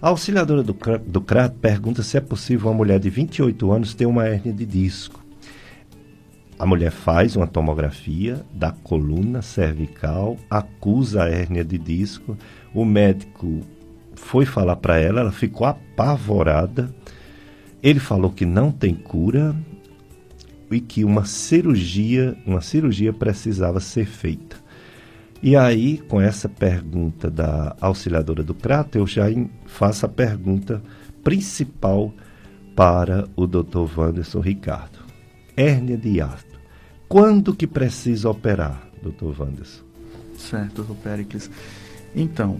A auxiliadora do, do CRAT pergunta se é possível uma mulher de 28 anos ter uma hérnia de disco. A mulher faz uma tomografia da coluna cervical, acusa a hérnia de disco. O médico foi falar para ela, ela ficou apavorada. Ele falou que não tem cura e que uma cirurgia, uma cirurgia precisava ser feita. E aí, com essa pergunta da auxiliadora do Crato, eu já faço a pergunta principal para o Dr. Wanderson Ricardo. Hérnia de hiato. Quando que precisa operar, Dr. Wanderson? Certo, Dr. Pericles. Então,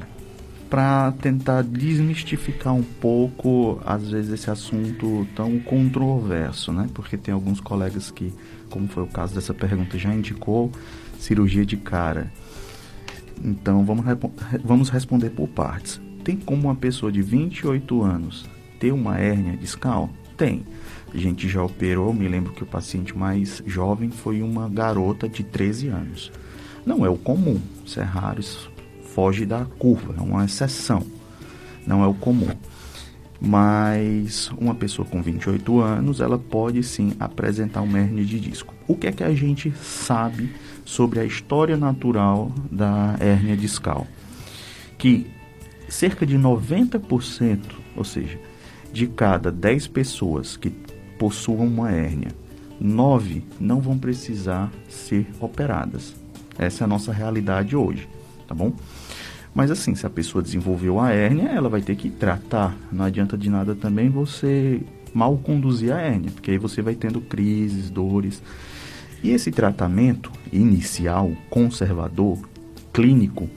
para tentar desmistificar um pouco, às vezes, esse assunto tão controverso, né? Porque tem alguns colegas que, como foi o caso dessa pergunta, já indicou cirurgia de cara. Então vamos, vamos responder por partes. Tem como uma pessoa de 28 anos ter uma hérnia discal? Tem. A gente já operou, me lembro que o paciente mais jovem foi uma garota de 13 anos. Não é o comum, isso é raro, isso foge da curva, é uma exceção, não é o comum. mas uma pessoa com 28 anos, ela pode sim apresentar uma hérnia de disco. O que é que a gente sabe sobre a história natural da hérnia discal? Que cerca de 90%, ou seja, de cada 10 pessoas que possuam uma hérnia, 9 não vão precisar ser operadas. Essa é a nossa realidade hoje, tá bom? Mas assim, se a pessoa desenvolveu a hérnia, ela vai ter que tratar. Não adianta de nada também você mal conduzir a hérnia, porque aí você vai tendo crises, dores. E esse tratamento inicial, conservador, clínico,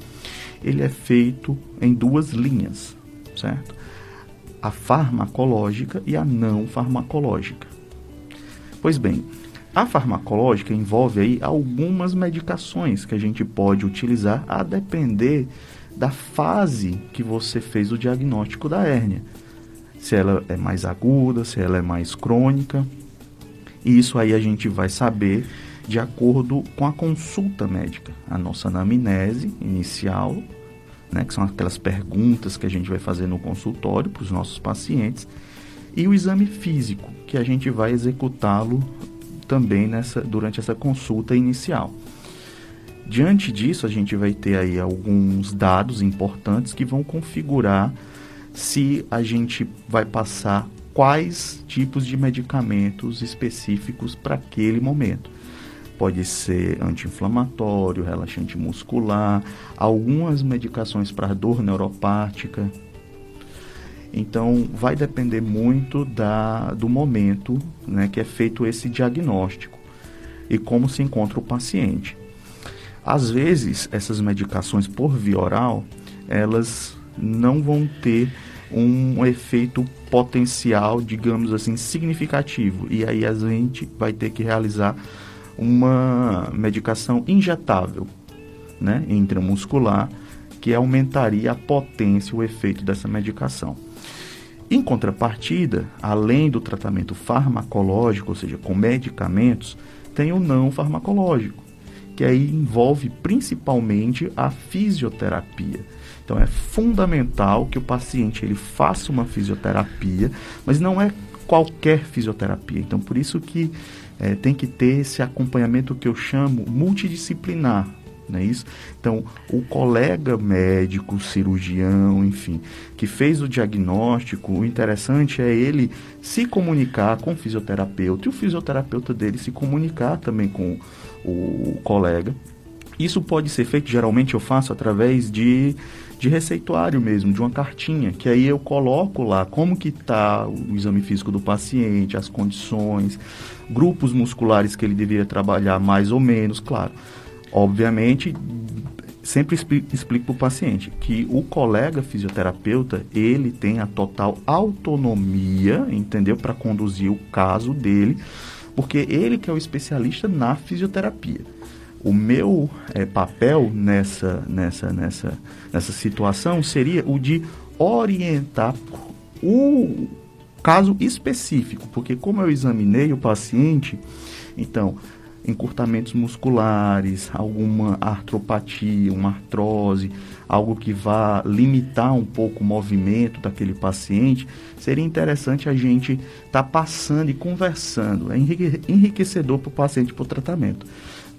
ele é feito em duas linhas, certo? A farmacológica e a não farmacológica. Pois bem, a farmacológica envolve aí algumas medicações que a gente pode utilizar a depender da fase que você fez o diagnóstico da hérnia. Se ela é mais aguda, se ela é mais crônica. E isso aí a gente vai saber de acordo com a consulta médica. A nossa anamnese inicial, né, que são aquelas perguntas que a gente vai fazer no consultório para os nossos pacientes, e o exame físico, que a gente vai executá-lo também nessa, durante essa consulta inicial. Diante disso, a gente vai ter aí alguns dados importantes que vão configurar se a gente vai passar quais tipos de medicamentos específicos para aquele momento. Pode ser anti-inflamatório, relaxante muscular, algumas medicações para dor neuropática. Então, vai depender muito da, do momento né, que é feito esse diagnóstico e como se encontra o paciente. Às vezes, essas medicações por via oral, elas não vão ter um efeito potencial, digamos assim, significativo. E aí a gente vai ter que realizar uma medicação injetável, né, intramuscular, que aumentaria a potência, o efeito dessa medicação. Em contrapartida, além do tratamento farmacológico, ou seja, com medicamentos, tem o não farmacológico, que aí envolve principalmente a fisioterapia. Então é fundamental que o paciente ele faça uma fisioterapia, mas não é qualquer fisioterapia. Então por isso que é, tem que ter esse acompanhamento que eu chamo multidisciplinar. Não é isso? Então, o colega médico, cirurgião, enfim, que fez o diagnóstico, o interessante é ele se comunicar com o fisioterapeuta e o fisioterapeuta dele se comunicar também com o colega. Isso pode ser feito, geralmente eu faço através de, de receituário mesmo, de uma cartinha, que aí eu coloco lá como que está o exame físico do paciente, as condições, grupos musculares que ele deveria trabalhar mais ou menos, claro. Obviamente, sempre explico para o paciente que o colega fisioterapeuta, ele tem a total autonomia, entendeu? Para conduzir o caso dele, porque ele que é o especialista na fisioterapia. O meu é, papel nessa, nessa, nessa, nessa situação seria o de orientar o caso específico, porque como eu examinei o paciente, então encurtamentos musculares, alguma artropatia, uma artrose, algo que vá limitar um pouco o movimento daquele paciente, seria interessante a gente estar tá passando e conversando. É enriquecedor para o paciente para o tratamento.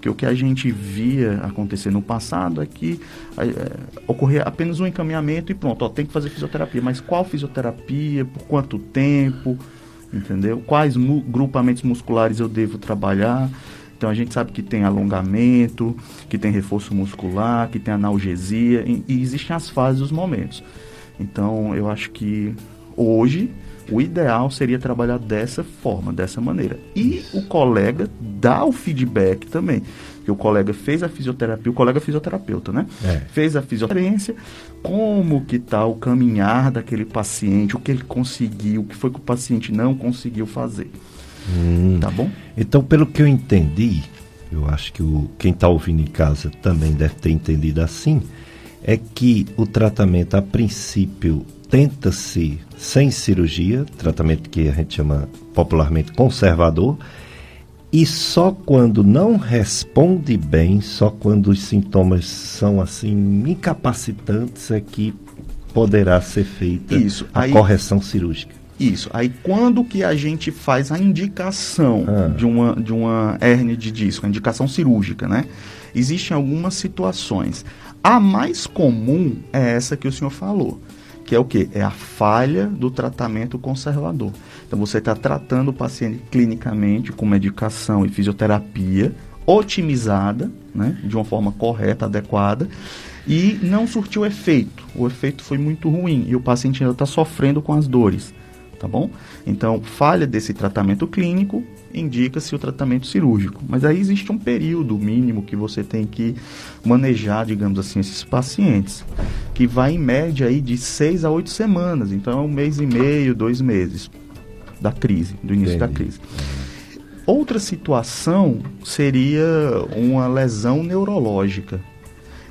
Porque o que a gente via acontecer no passado é que é, ocorria apenas um encaminhamento e pronto, ó, tem que fazer fisioterapia. Mas qual fisioterapia? Por quanto tempo? Entendeu? Quais mu grupamentos musculares eu devo trabalhar? Então a gente sabe que tem alongamento, que tem reforço muscular, que tem analgesia e, e existem as fases os momentos. Então eu acho que hoje o ideal seria trabalhar dessa forma, dessa maneira. E Isso. o colega dá o feedback também. Que o colega fez a fisioterapia, o colega é fisioterapeuta, né? É. Fez a fisioterapia, como que está o caminhar daquele paciente, o que ele conseguiu, o que foi que o paciente não conseguiu fazer. Hum. Tá bom? Então, pelo que eu entendi, eu acho que o, quem está ouvindo em casa também deve ter entendido assim, é que o tratamento, a princípio, tenta-se sem cirurgia, tratamento que a gente chama popularmente conservador, e só quando não responde bem, só quando os sintomas são assim incapacitantes é que poderá ser feita Isso, a aí- correção cirúrgica. Isso. Aí quando que a gente faz a indicação Ah. de, uma, de uma hérnia de disco, a indicação cirúrgica, né? Existem algumas situações. A mais comum é essa que o senhor falou, que é o quê? É a falha do tratamento conservador. Então você está tratando o paciente clinicamente com medicação e fisioterapia otimizada, né? De uma forma correta, adequada. E não surtiu efeito. O efeito foi muito ruim e o paciente ainda está sofrendo com as dores tá bom? Então, falha desse tratamento clínico, indica-se o tratamento cirúrgico. Mas aí existe um período mínimo que você tem que manejar, digamos assim, esses pacientes, que vai em média aí de seis a oito semanas. Então, é um mês e meio, dois meses da crise, do início da Entendi. crise. Outra situação seria uma lesão neurológica.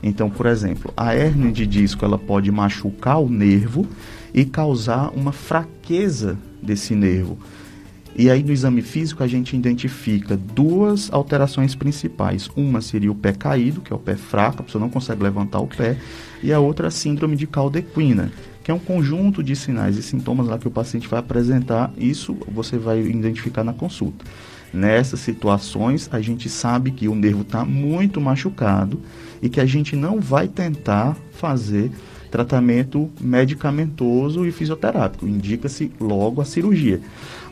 Então, por exemplo, a hérnia de disco ela pode machucar o nervo e causar uma fraqueza desse nervo. E aí no exame físico a gente identifica duas alterações principais. Uma seria o pé caído, que é o pé fraco, a pessoa não consegue levantar o pé, e a outra a síndrome de caldequina, que é um conjunto de sinais e sintomas lá que o paciente vai apresentar. Isso você vai identificar na consulta. Nessas situações, a gente sabe que o nervo está muito machucado e que a gente não vai tentar fazer tratamento medicamentoso e fisioterápico. Indica-se logo a cirurgia.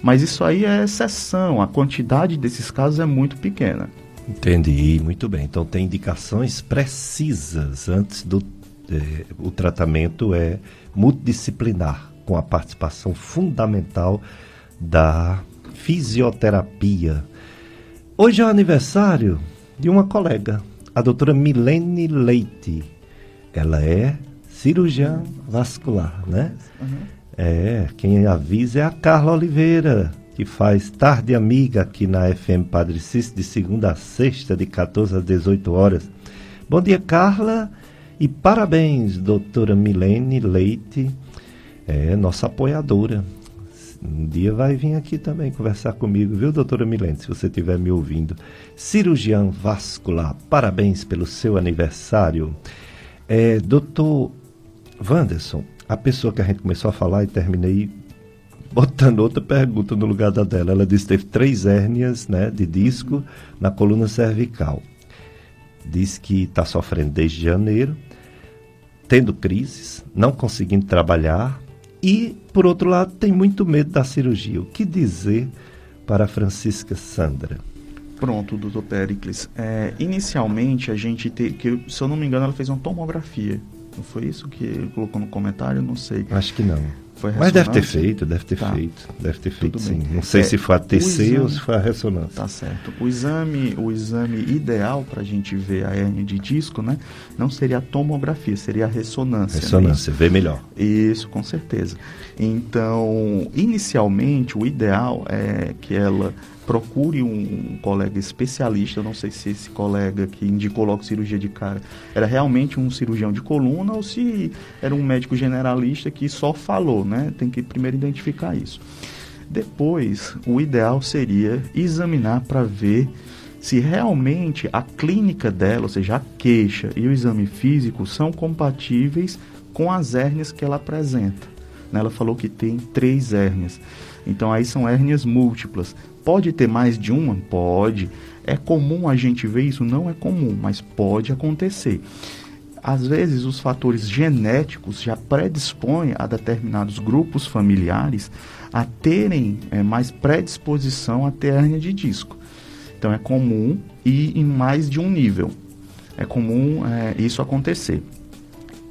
Mas isso aí é exceção, a quantidade desses casos é muito pequena. Entendi, muito bem. Então tem indicações precisas antes do eh, o tratamento é multidisciplinar, com a participação fundamental da fisioterapia. Hoje é o aniversário de uma colega, a doutora Milene Leite. Ela é cirurgiã vascular, né? É, quem avisa é a Carla Oliveira, que faz Tarde Amiga aqui na FM Padre Cícero, de segunda a sexta, de 14 às 18 horas. Bom dia, Carla, e parabéns, doutora Milene Leite, é nossa apoiadora. Um dia vai vir aqui também conversar comigo, viu, doutora Milene, se você estiver me ouvindo. Cirurgião vascular, parabéns pelo seu aniversário. É, doutor Wanderson, a pessoa que a gente começou a falar e terminei botando outra pergunta no lugar da dela. Ela disse que teve três hérnias né, de disco na coluna cervical. Diz que está sofrendo desde janeiro, tendo crises, não conseguindo trabalhar e, por outro lado, tem muito medo da cirurgia. O que dizer para a Francisca Sandra? Pronto, doutor Pericles. É, inicialmente, a gente te, que, se eu não me engano, ela fez uma tomografia. Não foi isso que ele colocou no comentário? Não sei. Acho que não. Mas deve ter feito, deve ter Tá. feito, deve ter feito Tudo sim. bem. Não sei É, se foi a TC ou se foi a ressonância. Tá certo. O exame, o exame ideal para a gente ver a hérnia de disco, né? Não seria a tomografia, seria a ressonância. né? Ressonância, vê melhor. Isso, com certeza. Então, inicialmente, o ideal é que ela procure um, um colega especialista. Eu não sei se esse colega que indicou logo cirurgia de cara era realmente um cirurgião de coluna ou se era um médico generalista que só falou, né? Tem que primeiro identificar isso. Depois, o ideal seria examinar para ver se realmente a clínica dela, ou seja, a queixa e o exame físico são compatíveis com as hérnias que ela apresenta. né? Ela falou que tem três hérnias. Então aí são hérnias múltiplas. Pode ter mais de uma? Pode. É comum a gente ver isso? Não é comum, mas pode acontecer. Às vezes os fatores genéticos já predispõem a determinados grupos familiares a terem eh, mais predisposição a ter hérnia de disco. Então é comum e em mais de um nível. É comum eh, isso acontecer.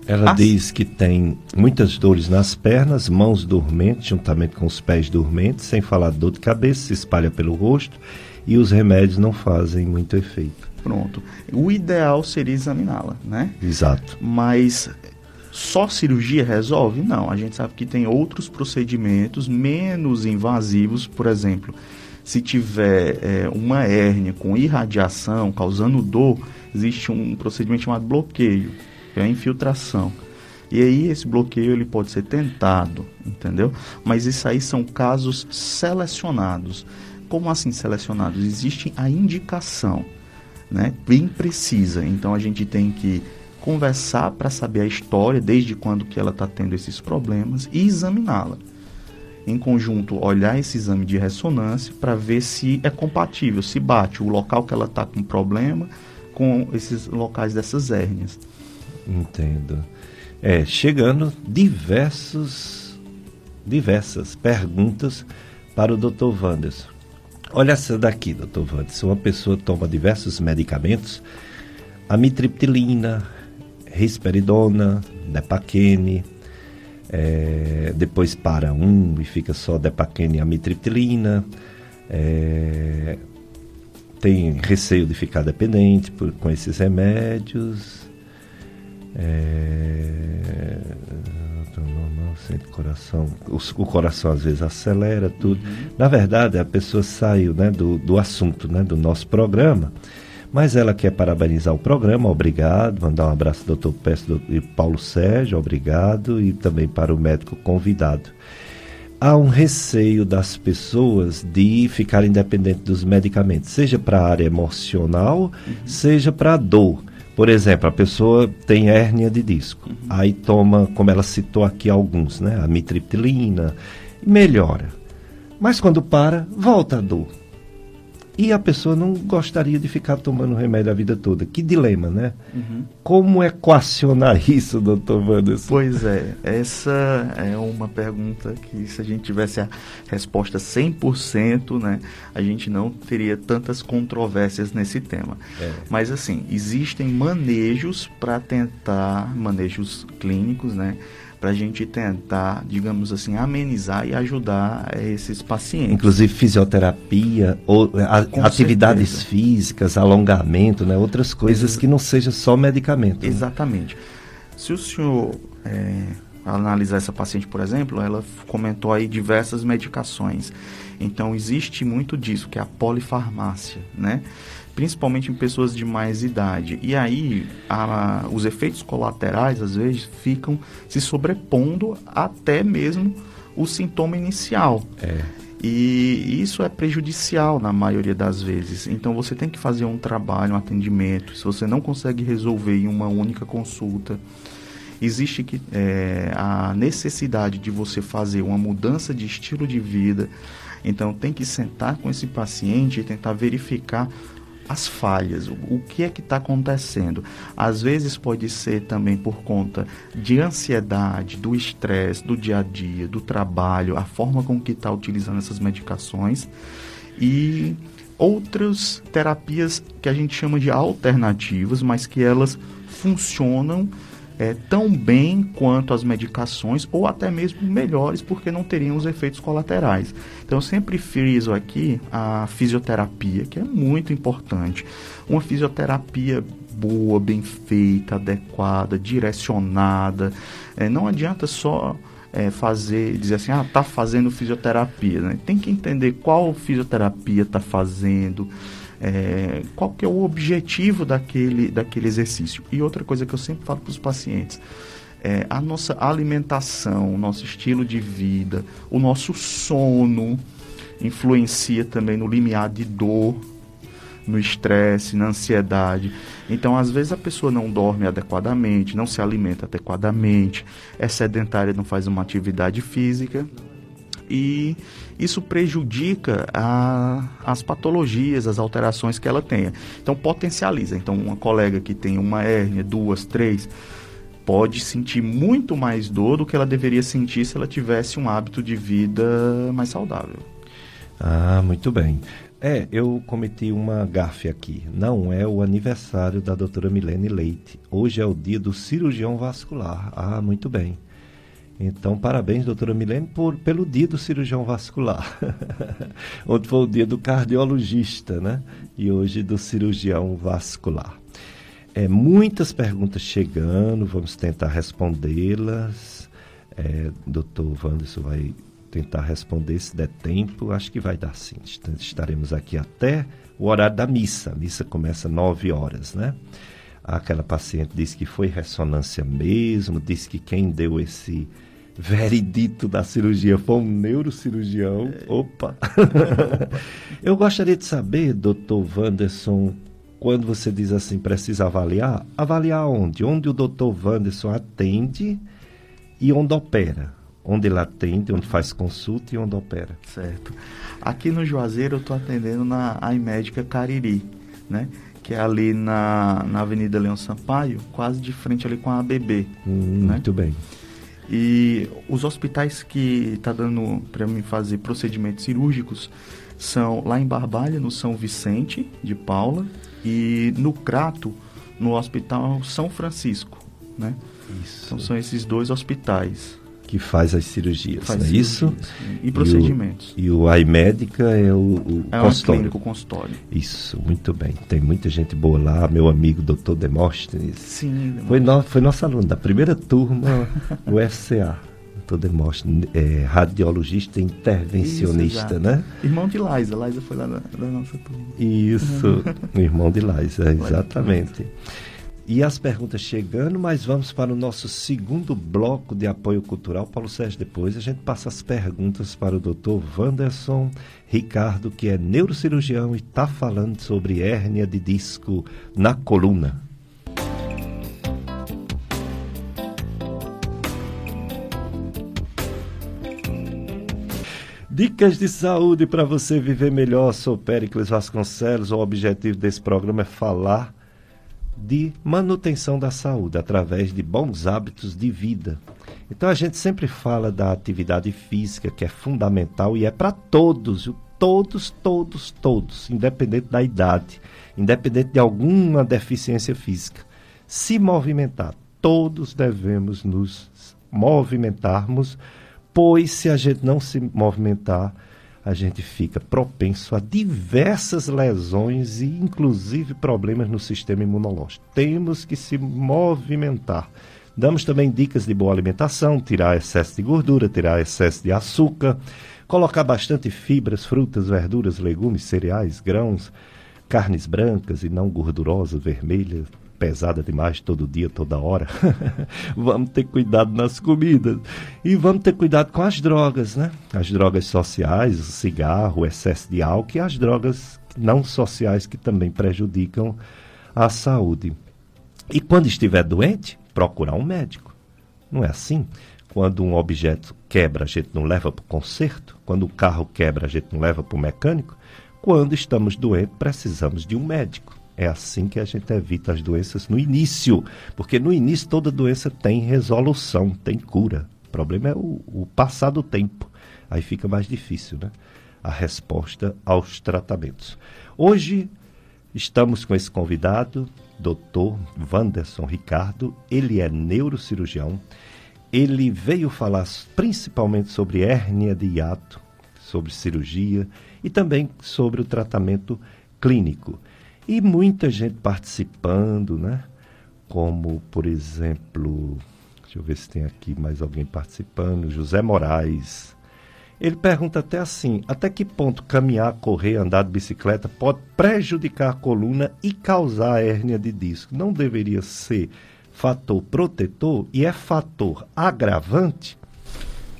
Ela Ah, diz que tem muitas dores nas pernas, mãos dormentes, juntamente com os pés dormentes, sem falar dor de cabeça, se espalha pelo rosto e os remédios não fazem muito efeito. Pronto. O ideal seria examiná-la, né? Exato. Mas só cirurgia resolve? Não. A gente sabe que tem outros procedimentos menos invasivos, por exemplo, se tiver eh, uma hérnia com irradiação causando dor, existe um procedimento chamado bloqueio, é a infiltração. E aí esse bloqueio ele pode ser tentado, entendeu? Mas isso aí são casos selecionados. Como assim selecionados? Existe a indicação, né? Bem precisa. Então a gente tem que conversar para saber a história, desde quando que ela está tendo esses problemas e examiná-la. Em conjunto, olhar esse exame de ressonância para ver se é compatível, se bate o local que ela está com problema com esses locais dessas hérnias. Entendo. É, chegando diversos, diversas perguntas para o Dr. Wanderson. Olha essa daqui, Dr. Wanderson. Uma pessoa toma diversos medicamentos, amitriptilina, risperidona, depaquene, é, depois para um e fica só depaquene e amitriptilina, é, tem receio de ficar dependente por, com esses remédios. É, normal, sente coração. O, o, coração às vezes acelera tudo. Uhum. Na verdade, a pessoa saiu né, do, do assunto né, do nosso programa, mas ela quer parabenizar o programa, obrigado. Mandar um abraço ao doutor Peço e Paulo Sérgio, obrigado. E também para o médico convidado há um receio das pessoas de ficarem dependentes dos medicamentos, seja para a área emocional, uhum. seja para a dor. Por exemplo, a pessoa tem hérnia de disco, uhum. aí toma, como ela citou aqui alguns, né, a mitriptilina, melhora. Mas quando para, volta a dor. E a pessoa não gostaria de ficar tomando remédio a vida toda. Que dilema, né? Uhum. Como equacionar isso, doutor Wanderson? Pois é, essa é uma pergunta que se a gente tivesse a resposta 100%, né, a gente não teria tantas controvérsias nesse tema. É. Mas assim, existem manejos para tentar, manejos clínicos, né, para a gente tentar, digamos assim, amenizar e ajudar esses pacientes. Inclusive fisioterapia, ou, a, atividades certeza. físicas, alongamento, né? outras coisas Ex que não seja só medicamento. Né? Exatamente. Né? Se o senhor é, analisar essa paciente, por exemplo, ela comentou aí diversas medicações. Então existe muito disso, que é a polifarmácia, né? Principalmente em pessoas de mais idade. E aí, a, os efeitos colaterais, às vezes, ficam se sobrepondo até mesmo o sintoma inicial. É. E isso é prejudicial na maioria das vezes. Então você tem que fazer um trabalho, um atendimento. Se você não consegue resolver em uma única consulta, existe que, é, a necessidade de você fazer uma mudança de estilo de vida. Então tem que sentar com esse paciente e tentar verificar as falhas, o, que é que está acontecendo. Às vezes pode ser também por conta de ansiedade, do estresse, do dia a dia, do trabalho, a forma com que está utilizando essas medicações e outras terapias que a gente chama de alternativas, mas que elas funcionam é, tão bem quanto as medicações ou até mesmo melhores porque não teriam os efeitos colaterais. Então eu sempre friso aqui a fisioterapia, que é muito importante. Uma fisioterapia boa, bem feita, adequada, direcionada. É, não adianta só é, fazer, dizer assim, ah, tá fazendo fisioterapia. Né? Tem que entender qual fisioterapia está fazendo é, qual que é o objetivo daquele, daquele exercício. E outra coisa que eu sempre falo para os pacientes, é, a nossa alimentação, o nosso estilo de vida, o nosso sono influencia também no limiar de dor, no estresse, na ansiedade. Então, às vezes a pessoa não dorme adequadamente, não se alimenta adequadamente, é sedentária, não faz uma atividade física e isso prejudica a, as patologias, as alterações que ela tenha. Então potencializa. Então uma colega que tem uma hérnia, duas, três, pode sentir muito mais dor do que ela deveria sentir se ela tivesse um hábito de vida mais saudável. Ah, muito bem. É, eu cometi uma gafe aqui. Não é o aniversário da doutora Milene Leite. Hoje é o dia do cirurgião vascular. Ah, muito bem. Então, parabéns, doutora Milene, por, pelo dia do cirurgião vascular. Ontem foi o dia do cardiologista, né? E hoje do cirurgião vascular. É, muitas perguntas chegando, vamos tentar respondê-las. É, doutor Wanderson vai tentar responder se der tempo. Acho que vai dar sim. Estaremos aqui até o horário da missa. A missa começa às 9 horas, né? Aquela paciente disse que foi ressonância mesmo, disse que quem deu esse veredito da cirurgia foi um neurocirurgião. É. Opa! Eu gostaria de saber, doutor Wanderson, quando você diz assim, precisa avaliar, avaliar onde? Onde o doutor Wanderson atende e onde opera. Onde ele atende, onde faz consulta e onde opera. Certo. Aqui no Juazeiro eu estou atendendo na Aimédica Cariri, né? Que é ali na, na Avenida Leão Sampaio, quase de frente ali com a ABB. Hum, né? Muito bem. E os hospitais que está dando para mim fazer procedimentos cirúrgicos são lá em Barbalha, no São Vicente de Paula, e no Crato, no Hospital São Francisco, né? Isso. Então são esses dois hospitais. Que faz as cirurgias, Faz não é cirurgias isso? E procedimentos. E o iMédica é o, o é um consultório. clínico consultório. Isso, muito bem. Tem muita gente boa lá, meu amigo doutor Demóstenes. Sim, Foi, no, foi nosso aluno da primeira turma do FCA. Doutor Demóstenes, é, radiologista intervencionista, Isso, né? Irmão de Liza, Liza foi lá da, da nossa turma. Isso, irmão de Liza, exatamente. E as perguntas chegando, mas vamos para o nosso segundo bloco de apoio cultural. Paulo Sérgio, depois a gente passa as perguntas para o doutor Wanderson Ricardo, que é neurocirurgião e está falando sobre hérnia de disco na coluna. Dicas de saúde para você viver melhor. Sou Péricles Vasconcelos. O objetivo desse programa é falar de manutenção da saúde através de bons hábitos de vida. Então a gente sempre fala da atividade física, que é fundamental e é para todos, todos, todos, todos, independente da idade, independente de alguma deficiência física. Se movimentar, todos devemos nos movimentarmos, pois se a gente não se movimentar, a gente fica propenso a diversas lesões e inclusive problemas no sistema imunológico. Temos que se movimentar. Damos também dicas de boa alimentação, tirar excesso de gordura, tirar excesso de açúcar, colocar bastante fibras, frutas, verduras, legumes, cereais, grãos, carnes brancas e não gordurosas, vermelhas, pesada demais todo dia, toda hora. vamos ter cuidado nas comidas. E vamos ter cuidado com as drogas, né? As drogas sociais, o cigarro, o excesso de álcool e as drogas não sociais que também prejudicam a saúde. E quando estiver doente, procurar um médico. Não é assim? Quando um objeto quebra, a gente não leva para o conserto. Quando o carro quebra, a gente não leva para o mecânico. Quando estamos doentes, precisamos de um médico. É assim que a gente evita as doenças no início, porque no início toda doença tem resolução, tem cura. O problema é o, o passar do tempo. Aí fica mais difícil, né? A resposta aos tratamentos. Hoje estamos com esse convidado, Dr. Wanderson Ricardo. Ele é neurocirurgião. Ele veio falar principalmente sobre hérnia de hiato, sobre cirurgia e também sobre o tratamento clínico. E muita gente participando, né? Como, por exemplo, deixa eu ver se tem aqui mais alguém participando, José Moraes. Ele pergunta até assim: até que ponto caminhar, correr, andar de bicicleta pode prejudicar a coluna e causar hérnia de disco? Não deveria ser fator protetor e é fator agravante?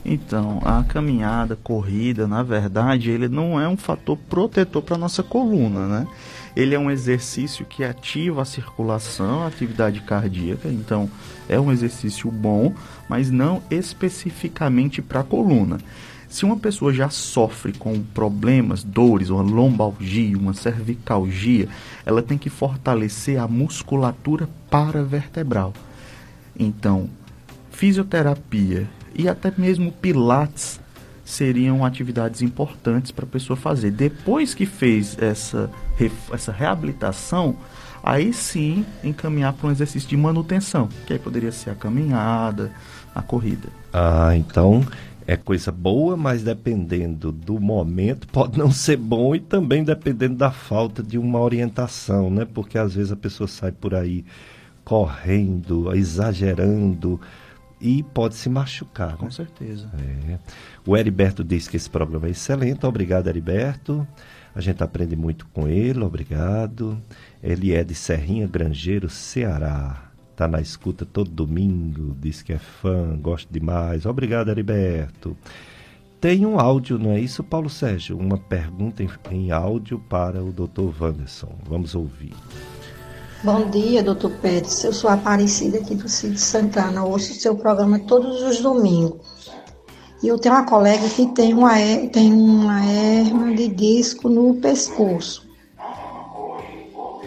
Então, a caminhada, corrida, na verdade, ele não é um fator protetor para nossa coluna, né? Ele é um exercício que ativa a circulação, a atividade cardíaca, então é um exercício bom, mas não especificamente para a coluna. Se uma pessoa já sofre com problemas, dores, uma lombalgia, uma cervicalgia, ela tem que fortalecer a musculatura paravertebral. Então, fisioterapia e até mesmo pilates seriam atividades importantes para a pessoa fazer. Depois que fez essa, essa reabilitação, aí sim encaminhar para um exercício de manutenção, que aí poderia ser a caminhada, a corrida. Ah, então é coisa boa, mas dependendo do momento pode não ser bom e também dependendo da falta de uma orientação, né? Porque às vezes a pessoa sai por aí correndo, exagerando e pode se machucar. Com né? certeza. É. O Heriberto diz que esse programa é excelente. Obrigado, Heriberto. A gente aprende muito com ele, obrigado. Ele é de Serrinha Grangeiro, Ceará. Está na escuta todo domingo, diz que é fã, gosta demais. Obrigado, Heriberto. tem um áudio, não é isso, Paulo Sérgio? Uma pergunta em, em áudio para o Dr. Wanderson. Vamos ouvir. Bom dia, doutor Pérez. Eu sou Aparecida aqui do Cid Santana. Ouço o seu programa todos os domingos. E eu tenho uma colega que tem uma, tem uma hernia de disco no pescoço.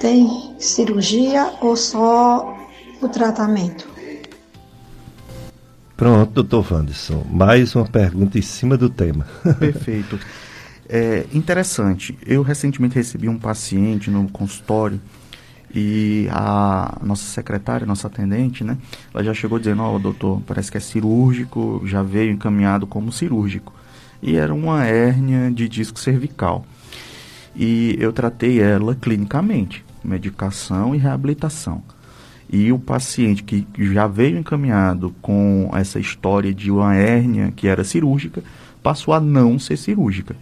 Tem cirurgia ou só o tratamento? Pronto, doutor Wanderson. Mais uma pergunta em cima do tema. Perfeito. É interessante. Eu recentemente recebi um paciente no consultório e a nossa secretária, nossa atendente, né? Ela já chegou dizendo, ó, oh, doutor, parece que é cirúrgico, já veio encaminhado como cirúrgico. E era uma hérnia de disco cervical. E eu tratei ela clinicamente, medicação e reabilitação. E o paciente que já veio encaminhado com essa história de uma hérnia que era cirúrgica, passou a não ser cirúrgica.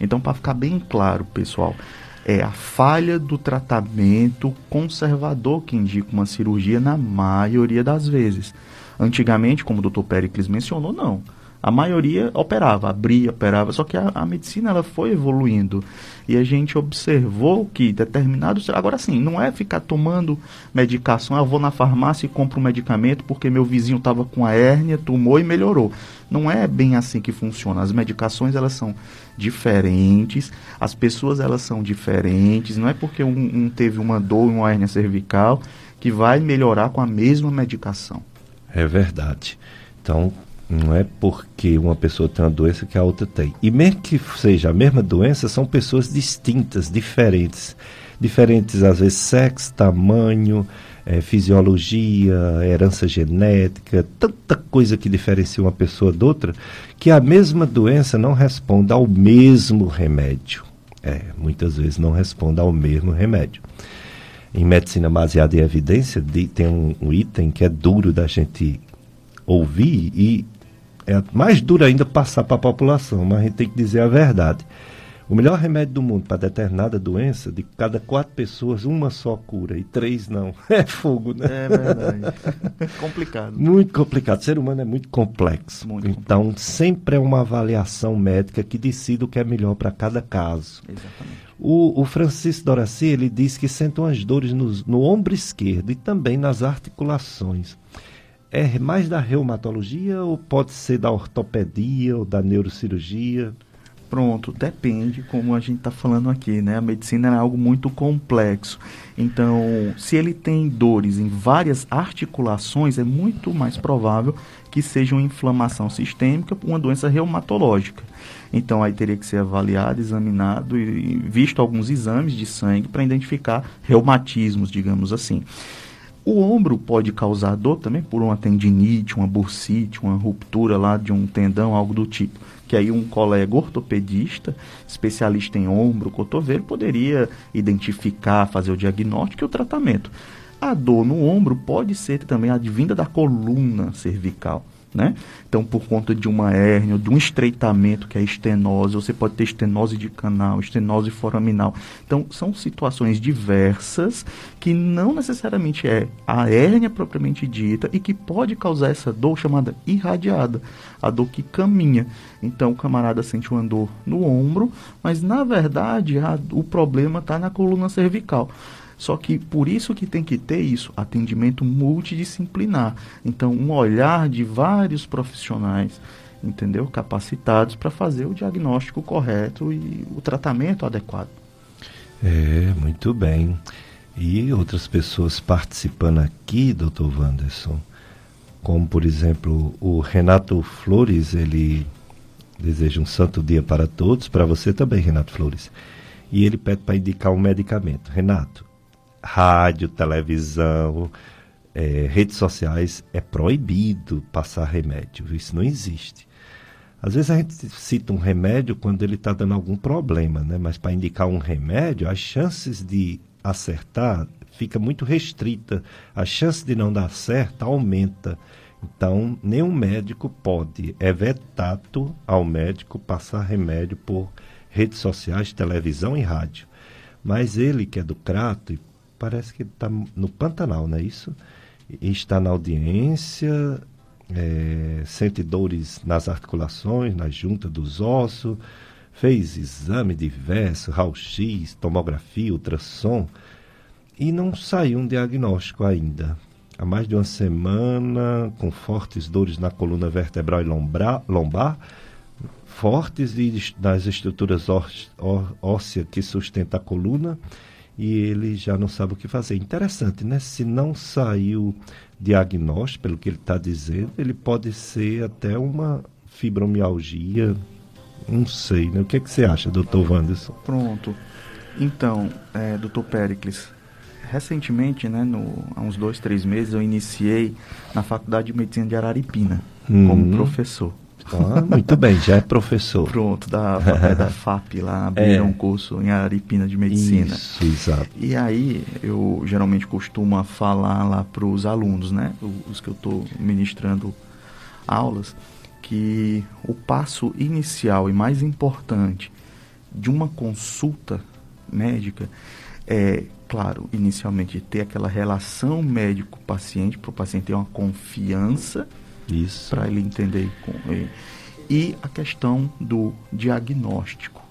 Então, para ficar bem claro, pessoal, é a falha do tratamento conservador que indica uma cirurgia na maioria das vezes. Antigamente, como o Dr. Pericles mencionou, não. A maioria operava, abria, operava, só que a, a, medicina ela foi evoluindo e a gente observou que determinados. Agora sim, não é ficar tomando medicação, ah, eu vou na farmácia e compro um medicamento porque meu vizinho estava com a hérnia, tomou e melhorou. Não é bem assim que funciona. As medicações elas são diferentes, as pessoas elas são diferentes, não é porque um, um teve uma dor, uma hérnia cervical, que vai melhorar com a mesma medicação. É verdade. Então, não é porque uma pessoa tem uma doença que a outra tem. E mesmo que seja a mesma doença, são pessoas distintas, diferentes. Diferentes, às vezes, sexo, tamanho, é, fisiologia, herança genética, tanta coisa que diferencia uma pessoa da outra, que a mesma doença não responde ao mesmo remédio. É, muitas vezes não responde ao mesmo remédio. Em medicina baseada em evidência, de, tem um, um item que é duro da gente ouvir e é mais duro ainda passar para a população, mas a gente tem que dizer a verdade. O melhor remédio do mundo para determinada doença, de cada quatro pessoas, uma só cura e três não. É fogo, né? É verdade. complicado. Muito complicado. O ser humano é muito complexo. Muito então, complexo. sempre é uma avaliação médica que decide o que é melhor para cada caso. Exatamente. O, o, Francisco Doraci, ele diz que sente umas dores no, no ombro esquerdo e também nas articulações é mais da reumatologia ou pode ser da ortopedia ou da neurocirurgia? Pronto, depende, como a gente está falando aqui, né? A medicina é algo muito complexo. Então, se ele tem dores em várias articulações, é muito mais provável que seja uma inflamação sistêmica, uma doença reumatológica. Então, aí teria que ser avaliado, examinado e visto alguns exames de sangue para identificar reumatismos, digamos assim. O ombro pode causar dor também por uma tendinite, uma bursite, uma ruptura lá de um tendão, algo do tipo. Que aí um colega ortopedista, especialista em ombro, cotovelo, poderia identificar, fazer o diagnóstico e o tratamento. A dor no ombro pode ser também advinda da coluna cervical. Né? Então, por conta de uma hérnia, de um estreitamento que é estenose, você pode ter estenose de canal, estenose foraminal. Então, são situações diversas que não necessariamente é a hérnia propriamente dita e que pode causar essa dor chamada irradiada, a dor que caminha. Então, o camarada sente uma dor no ombro, mas na verdade a, o problema está na coluna cervical. Só que por isso que tem que ter isso, atendimento multidisciplinar. Então, um olhar de vários profissionais, entendeu? Capacitados para fazer o diagnóstico correto e o tratamento adequado. É, muito bem. E outras pessoas participando aqui, doutor Wanderson, como por exemplo o Renato Flores, ele deseja um santo dia para todos, para você também, Renato Flores. E ele pede para indicar um medicamento. Renato, rádio, televisão, é, redes sociais, é proibido passar remédio. Isso não existe. Às vezes a gente cita um remédio quando ele está dando algum problema, né? mas para indicar um remédio, as chances de acertar fica muito restrita. A chance de não dar certo aumenta. Então, nenhum médico pode, é vetado ao médico passar remédio por redes sociais, televisão e rádio. Mas ele, que é do Crato e parece que está no Pantanal, não é isso? E está na audiência. é, sente dores nas articulações, na junta dos ossos, fez exame diverso, raio-x, tomografia, ultrassom, e não saiu um diagnóstico ainda. Há mais de uma semana, com fortes dores na coluna vertebral e lombar, lombar fortes e nas estruturas ósseas que sustentam a coluna, e ele já não sabe o que fazer. Interessante, né? Se não saiu diagnóstico, pelo que ele está dizendo, ele pode ser até uma fibromialgia, não sei, né? O que, é que você acha, doutor Wanderson? Pronto. Então, é, doutor Pericles, recentemente, né, no, há uns dois, três meses, eu iniciei na Faculdade de Medicina de Araripina, como professor. Ah, muito bem, já é professor. Pronto, da, é da FAP, lá abriram é. um curso em Araripina de Medicina. Isso, exato. E aí, eu geralmente costumo falar lá para os alunos, né, os que eu estou ministrando aulas, que o passo inicial e mais importante de uma consulta médica é, claro, inicialmente ter aquela relação médico-paciente, para o paciente ter uma confiança para ele entender. E a questão do diagnóstico.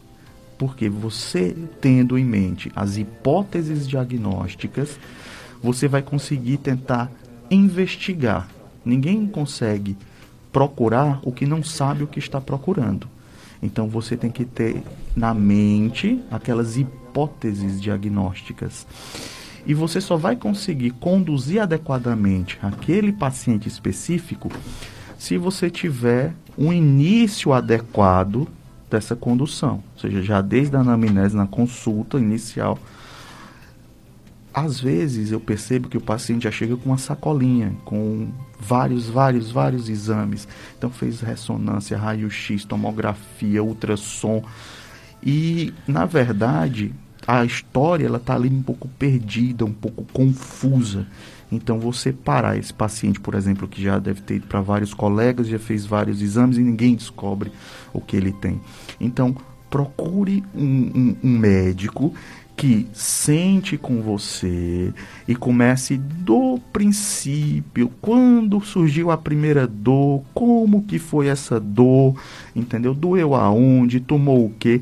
Porque você tendo em mente as hipóteses diagnósticas, você vai conseguir tentar investigar. Ninguém consegue procurar o que não sabe o que está procurando. Então você tem que ter na mente aquelas hipóteses diagnósticas. E você só vai conseguir conduzir adequadamente aquele paciente específico se você tiver um início adequado dessa condução. Ou seja, já desde a anamnese, na consulta inicial, às vezes eu percebo que o paciente já chega com uma sacolinha, com vários, vários, vários exames. Então fez ressonância, raio-x, tomografia, ultrassom. E, na verdade, a história ela está ali um pouco perdida, um pouco confusa. Então, você parar esse paciente, por exemplo, que já deve ter ido para vários colegas, já fez vários exames e ninguém descobre o que ele tem. Então, procure um, um, um médico que sente com você e comece do princípio, quando surgiu a primeira dor, como que foi essa dor, entendeu? Doeu aonde, tomou o quê?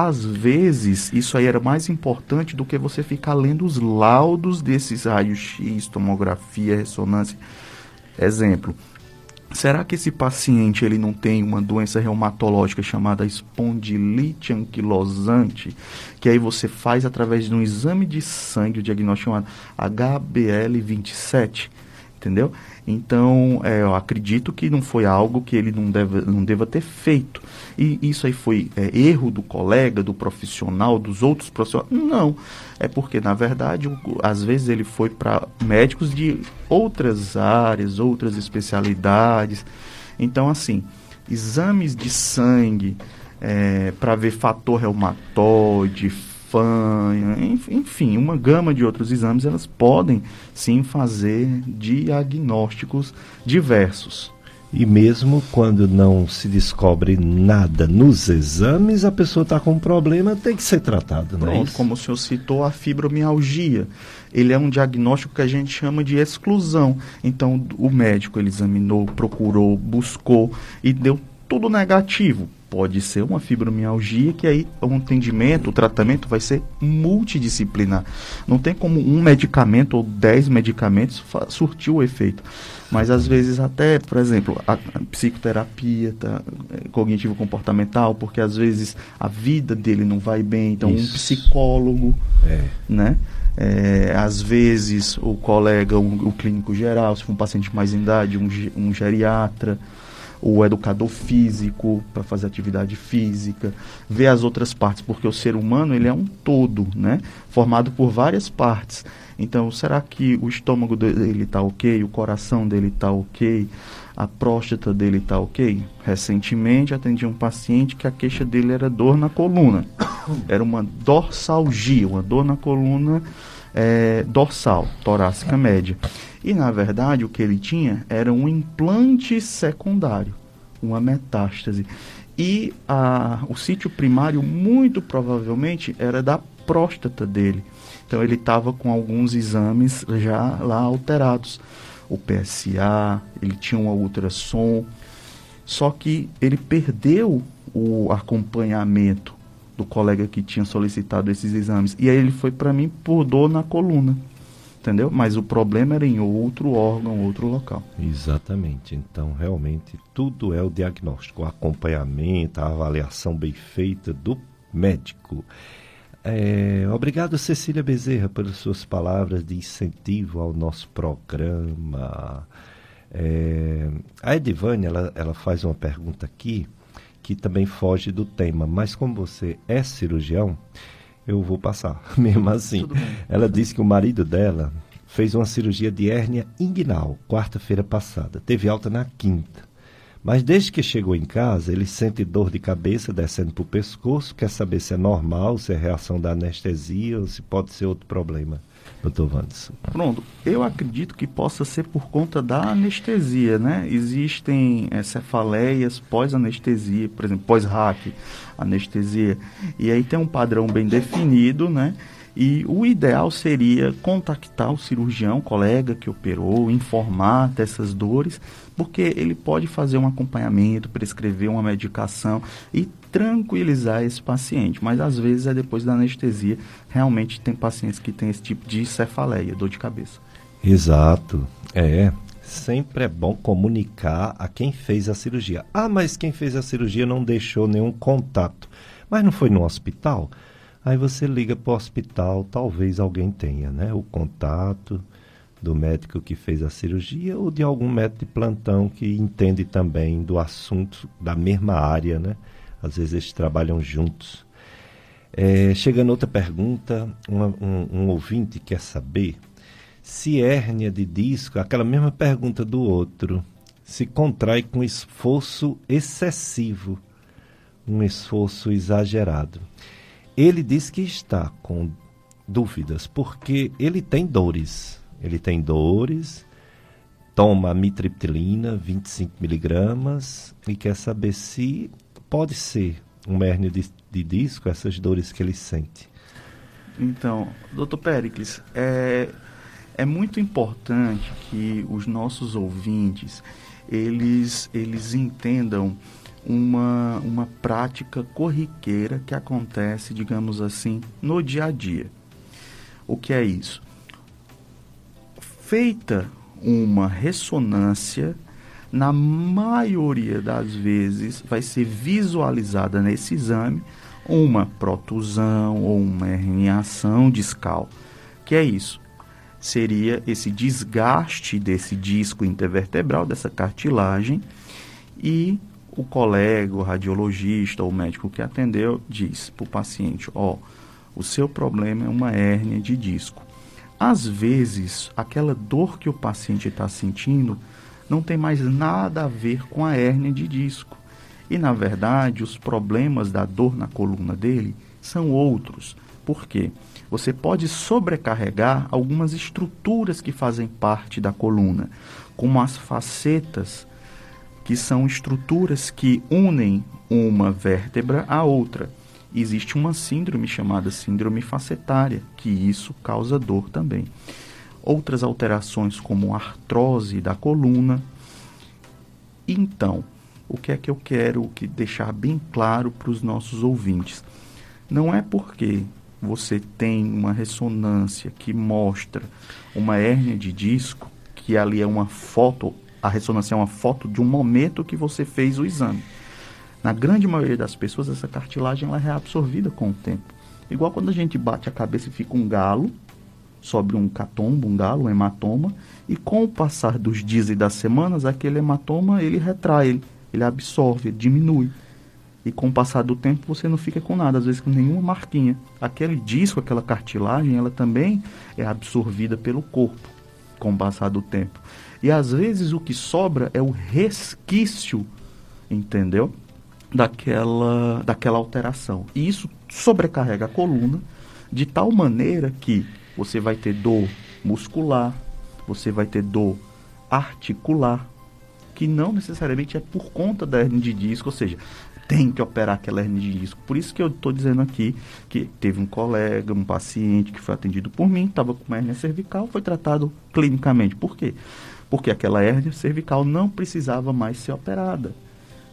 Às vezes, isso aí era mais importante do que você ficar lendo os laudos desses raios-x, tomografia, ressonância. Exemplo, Será que esse paciente ele não tem uma doença reumatológica chamada espondilite anquilosante, que aí você faz através de um exame de sangue, o diagnóstico chamado HBL27, entendeu? Então, é, eu acredito que não foi algo que ele não, deve, não deva ter feito. E isso aí foi é, erro do colega, do profissional, dos outros profissionais? Não. É porque, na verdade, às vezes ele foi para médicos de outras áreas, outras especialidades. Então, assim, exames de sangue é, para ver fator reumatoide, fanha, enfim, uma gama de outros exames, elas podem sim fazer diagnósticos diversos. E mesmo quando não se descobre nada nos exames, a pessoa está com um problema, tem que ser tratado, não é Pronto, é como o senhor citou, a fibromialgia. Ele é um diagnóstico que a gente chama de exclusão. Então, o médico ele examinou, procurou, buscou e deu tudo negativo pode ser uma fibromialgia que aí o atendimento, o tratamento vai ser multidisciplinar. Não tem como um medicamento ou dez medicamentos surtir o efeito. Mas às vezes até, por exemplo, a, a psicoterapia tá, é, cognitivo-comportamental, porque às vezes a vida dele não vai bem, então Isso. um psicólogo, é. né? É, às vezes o colega, um, o clínico geral, se for um paciente mais em idade, um, um geriatra, o educador físico para fazer atividade física, ver as outras partes, porque o ser humano ele é um todo, né? Formado por várias partes. Então, será que o estômago dele está ok, o coração dele está ok, a próstata dele está ok? Recentemente atendi um paciente que a queixa dele era dor na coluna. Era uma dorsalgia, uma dor na coluna é, dorsal, torácica média. E na verdade o que ele tinha era um implante secundário, uma metástase. E a, o sítio primário, muito provavelmente, era da próstata dele. Então ele estava com alguns exames já lá alterados. o PSA, ele tinha um ultrassom, só que ele perdeu o acompanhamento do colega que tinha solicitado esses exames. E aí ele foi para mim por dor na coluna. Entendeu? Mas o problema era em outro órgão, outro local. Exatamente. Então, realmente, tudo é o diagnóstico, o acompanhamento, a avaliação bem feita do médico. É, obrigado, Cecília Bezerra, pelas suas palavras de incentivo ao nosso programa. É, a Edivânia, ela, ela faz uma pergunta aqui que também foge do tema, mas como você é cirurgião, eu vou passar, mesmo assim. Ela disse que o marido dela fez uma cirurgia de hérnia inguinal quarta-feira passada. Teve alta na quinta. Mas desde que chegou em casa, ele sente dor de cabeça descendo para o pescoço, quer saber se é normal, se é reação da anestesia ou se pode ser outro problema doutor Wanderson? Pronto, eu acredito que possa ser por conta da anestesia, né? Existem é, cefaleias pós-anestesia, por exemplo, pós-hack, anestesia, e aí tem um padrão bem definido, né? E o ideal seria contactar o cirurgião, colega que operou, informar dessas dores, porque ele pode fazer um acompanhamento, prescrever uma medicação e tranquilizar esse paciente. Mas às vezes é depois da anestesia, realmente tem pacientes que têm esse tipo de cefaleia, dor de cabeça. Exato. É. Sempre é bom comunicar a quem fez a cirurgia. Ah, mas quem fez a cirurgia não deixou nenhum contato. Mas não foi no hospital? Aí você liga para o hospital, talvez alguém tenha, né? O contato do médico que fez a cirurgia ou de algum médico de plantão que entende também do assunto da mesma área, né? Às vezes eles trabalham juntos. É, chegando outra pergunta, uma, um, um ouvinte quer saber se hérnia de disco, aquela mesma pergunta do outro, se contrai com esforço excessivo, um esforço exagerado. Ele diz que está com dúvidas, porque ele tem dores. Ele tem dores, toma mitriptilina, 25 miligramas, e quer saber se pode ser uma hérnia de, de disco, essas dores que ele sente. Então, doutor Pericles, é, é muito importante que os nossos ouvintes, eles, eles entendam uma, uma prática corriqueira que acontece, digamos assim, no dia a dia. O que é isso? Feita uma ressonância, na maioria das vezes vai ser visualizada nesse exame uma protusão ou uma herniação discal. Que é isso? Seria esse desgaste desse disco intervertebral, dessa cartilagem, e o colega, o radiologista, o médico que atendeu, diz para o paciente: Ó, oh, o seu problema é uma hérnia de disco. Às vezes, aquela dor que o paciente está sentindo não tem mais nada a ver com a hérnia de disco. E, na verdade, os problemas da dor na coluna dele são outros. Por quê? Você pode sobrecarregar algumas estruturas que fazem parte da coluna, como as facetas que são estruturas que unem uma vértebra à outra. Existe uma síndrome chamada síndrome facetária, que isso causa dor também. Outras alterações, como artrose da coluna. Então, o que é que eu quero que deixar bem claro para os nossos ouvintes? Não é porque você tem uma ressonância que mostra uma hérnia de disco, que ali é uma foto a ressonância é uma foto de um momento que você fez o exame. Na grande maioria das pessoas, essa cartilagem ela é reabsorvida com o tempo. Igual quando a gente bate a cabeça e fica um galo, sobre um catombo, um galo, um hematoma, e com o passar dos dias e das semanas, aquele hematoma ele retrai, ele, ele absorve, ele diminui. E com o passar do tempo você não fica com nada, às vezes com nenhuma marquinha. Aquele disco, aquela cartilagem, ela também é absorvida pelo corpo com o passar do tempo. E às vezes o que sobra é o resquício, entendeu? Daquela, daquela alteração. E isso sobrecarrega a coluna de tal maneira que você vai ter dor muscular, você vai ter dor articular, que não necessariamente é por conta da hernia de disco, ou seja, tem que operar aquela hernia de disco. Por isso que eu estou dizendo aqui que teve um colega, um paciente que foi atendido por mim, estava com uma hernia cervical, foi tratado clinicamente. Por quê? porque aquela hérnia cervical não precisava mais ser operada.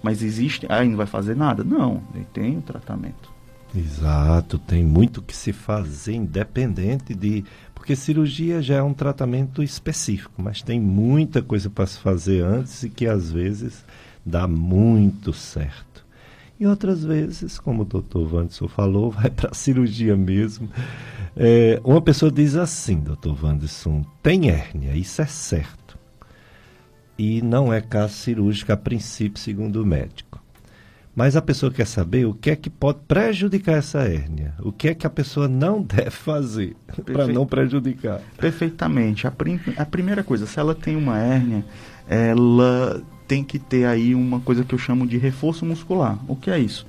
Mas existe, aí não vai fazer nada? Não, ele tem o tratamento. Exato, tem muito que se fazer independente de. Porque cirurgia já é um tratamento específico, mas tem muita coisa para se fazer antes e que às vezes dá muito certo. E outras vezes, como o doutor Wanderson falou, vai para a cirurgia mesmo. É, uma pessoa diz assim, doutor Wanderson, tem hérnia, isso é certo. E não é caso cirúrgico a princípio, segundo o médico. Mas a pessoa quer saber o que é que pode prejudicar essa hérnia. O que é que a pessoa não deve fazer para não prejudicar. Perfeitamente. A, prim a primeira coisa, se ela tem uma hérnia, ela tem que ter aí uma coisa que eu chamo de reforço muscular. O que é isso?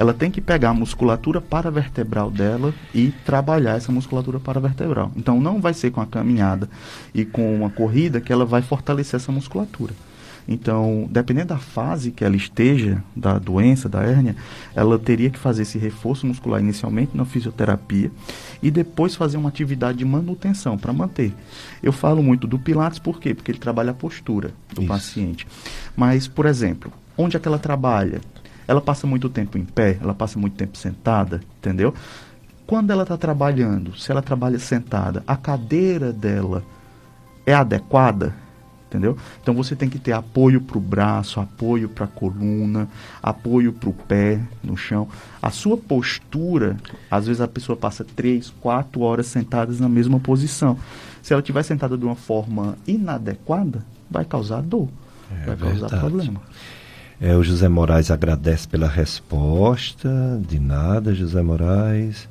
Ela tem que pegar a musculatura paravertebral dela e trabalhar essa musculatura paravertebral. Então não vai ser com a caminhada e com uma corrida que ela vai fortalecer essa musculatura. Então, dependendo da fase que ela esteja, da doença, da hérnia, ela teria que fazer esse reforço muscular inicialmente na fisioterapia e depois fazer uma atividade de manutenção para manter. Eu falo muito do Pilates por quê? Porque ele trabalha a postura do Isso. paciente. Mas, por exemplo, onde é que ela trabalha? Ela passa muito tempo em pé, ela passa muito tempo sentada, entendeu? Quando ela está trabalhando, se ela trabalha sentada, a cadeira dela é adequada? entendeu? Então você tem que ter apoio para o braço, apoio para a coluna, apoio para o pé no chão. A sua postura, às vezes a pessoa passa três, quatro horas sentadas na mesma posição. Se ela estiver sentada de uma forma inadequada, vai causar dor, é vai verdade. causar problema. É, o José Moraes agradece pela resposta. De nada, José Moraes.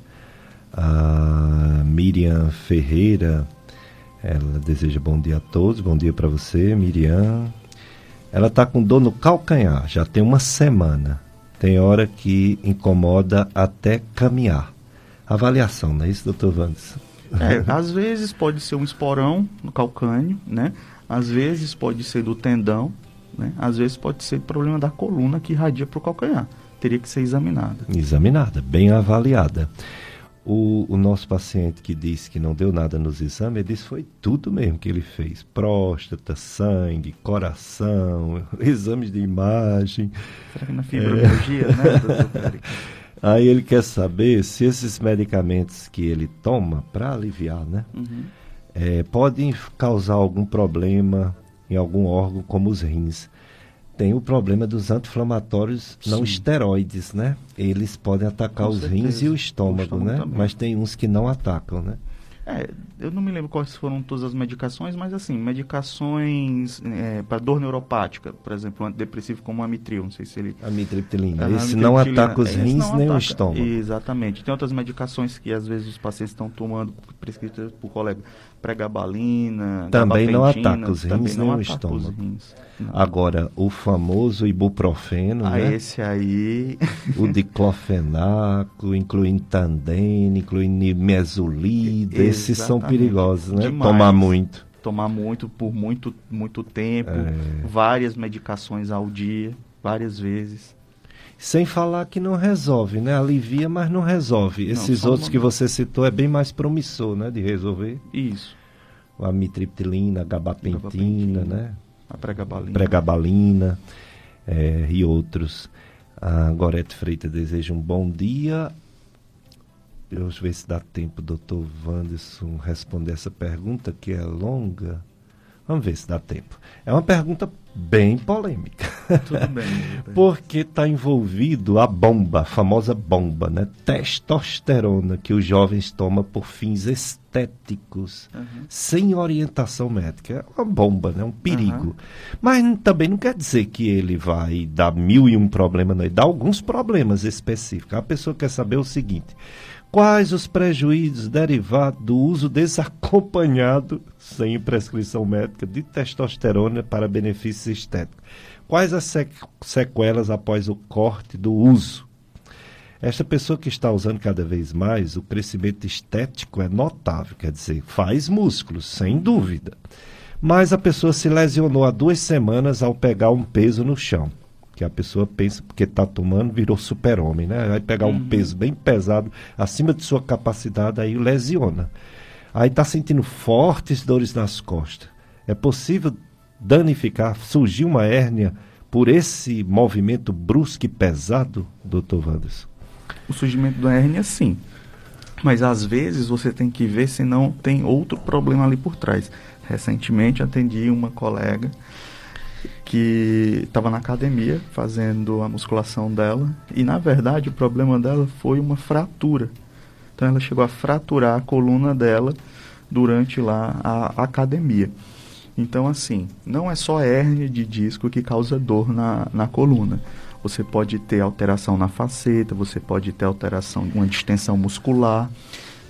A Miriam Ferreira ela deseja bom dia a todos, bom dia para você, Miriam. Ela está com dor no calcanhar, já tem uma semana. Tem hora que incomoda até caminhar. Avaliação, não é isso, doutor Vandes? É, às vezes pode ser um esporão no calcânio, né? Às vezes pode ser do tendão, né? Às vezes pode ser problema da coluna que irradia para o calcanhar. Teria que ser examinada. Examinada, bem avaliada. O, o, nosso paciente que disse que não deu nada nos exames, ele disse que foi tudo mesmo que ele fez: próstata, sangue, coração, exames de imagem. Será que na fibromialgia, é... né, doutor Aí ele quer saber se esses medicamentos que ele toma para aliviar, né, uhum. é, podem causar algum problema em algum órgão, como os rins tem o problema dos anti-inflamatórios não esteroides, né? Eles podem atacar Com os certeza. rins e o estômago, o estômago né? Também. Mas tem uns que não atacam, né? É, eu não me lembro quais foram todas as medicações, mas assim, medicações é, para dor neuropática, por exemplo, antidepressivo como amitril, não sei se ele... Amitriptilina, é, esse não ataca os rins nem ataca. o estômago. Exatamente. Tem outras medicações que às vezes os pacientes estão tomando, prescritas por colega, pregabalina, também não ataca os rins nem o estômago. Agora, o famoso ibuprofeno, ah, né? esse aí... o diclofenaco, incluindo tandene, incluindo mesolida, esses são perigosos, né? Demais. Tomar muito. Tomar muito por muito, muito tempo, é. várias medicações ao dia, várias vezes. Sem falar que não resolve, né? Alivia, mas não resolve. Não, Esses outros uma... que você citou é bem mais promissor, né? De resolver. Isso. A amitriptilina, a gabapentina, gabapentina, né? A pregabalina. Pregabalina é, e outros. A Gorete Freitas deseja um bom dia. Vamos ver se dá tempo, doutor Wanderson, responder essa pergunta que é longa. Vamos ver se dá tempo. É uma pergunta bem polêmica. Tudo bem. Porque está envolvido a bomba, a famosa bomba, né? Testosterona que os jovens tomam por fins estéticos, uhum. sem orientação médica. É uma bomba, né? Um perigo. Uhum. Mas também não quer dizer que ele vai dar mil e um problemas, não. Ele dá alguns problemas específicos. A pessoa quer saber o seguinte Quais os prejuízos derivados do uso desacompanhado, sem prescrição médica, de testosterona para benefícios estéticos? Quais as sequelas após o corte do uso? Esta pessoa que está usando cada vez mais, o crescimento estético é notável, quer dizer, faz músculos, sem dúvida. Mas a pessoa se lesionou há duas semanas ao pegar um peso no chão que a pessoa pensa porque está tomando virou super-homem, né? Vai pegar um uhum. peso bem pesado acima de sua capacidade, aí lesiona. Aí está sentindo fortes dores nas costas. É possível danificar, surgir uma hérnia por esse movimento brusco e pesado, doutor Wanderson? O surgimento da hérnia, sim. Mas às vezes você tem que ver se não tem outro problema ali por trás. Recentemente atendi uma colega que estava na academia fazendo a musculação dela e na verdade o problema dela foi uma fratura. Então ela chegou a fraturar a coluna dela durante lá a academia. Então assim, não é só hérnia de disco que causa dor na, na coluna. Você pode ter alteração na faceta, você pode ter alteração, uma distensão muscular.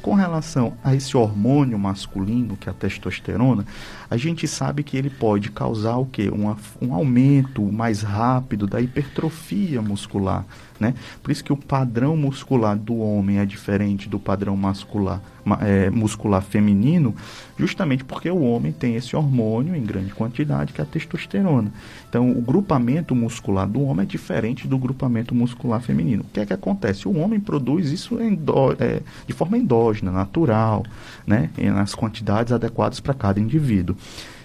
Com relação a esse hormônio masculino, que é a testosterona, a gente sabe que ele pode causar o quê? Um, um aumento mais rápido da hipertrofia muscular, né? Por isso que o padrão muscular do homem é diferente do padrão muscular, é, muscular feminino, justamente porque o homem tem esse hormônio em grande quantidade, que é a testosterona. Então, o grupamento muscular do homem é diferente do grupamento muscular feminino. O que é que acontece? O homem produz isso endó, é, de forma endógena, natural, né? nas quantidades adequadas para cada indivíduo.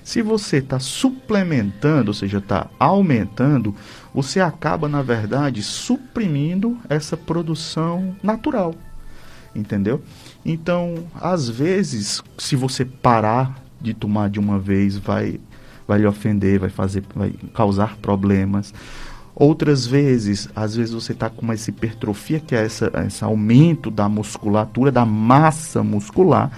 Se você está suplementando, ou seja, está aumentando, você acaba, na verdade, suprimindo essa produção natural. Entendeu? Então, às vezes, se você parar de tomar de uma vez, vai, vai lhe ofender, vai fazer, vai causar problemas. Outras vezes, às vezes você está com uma hipertrofia, que é essa, esse aumento da musculatura, da massa muscular,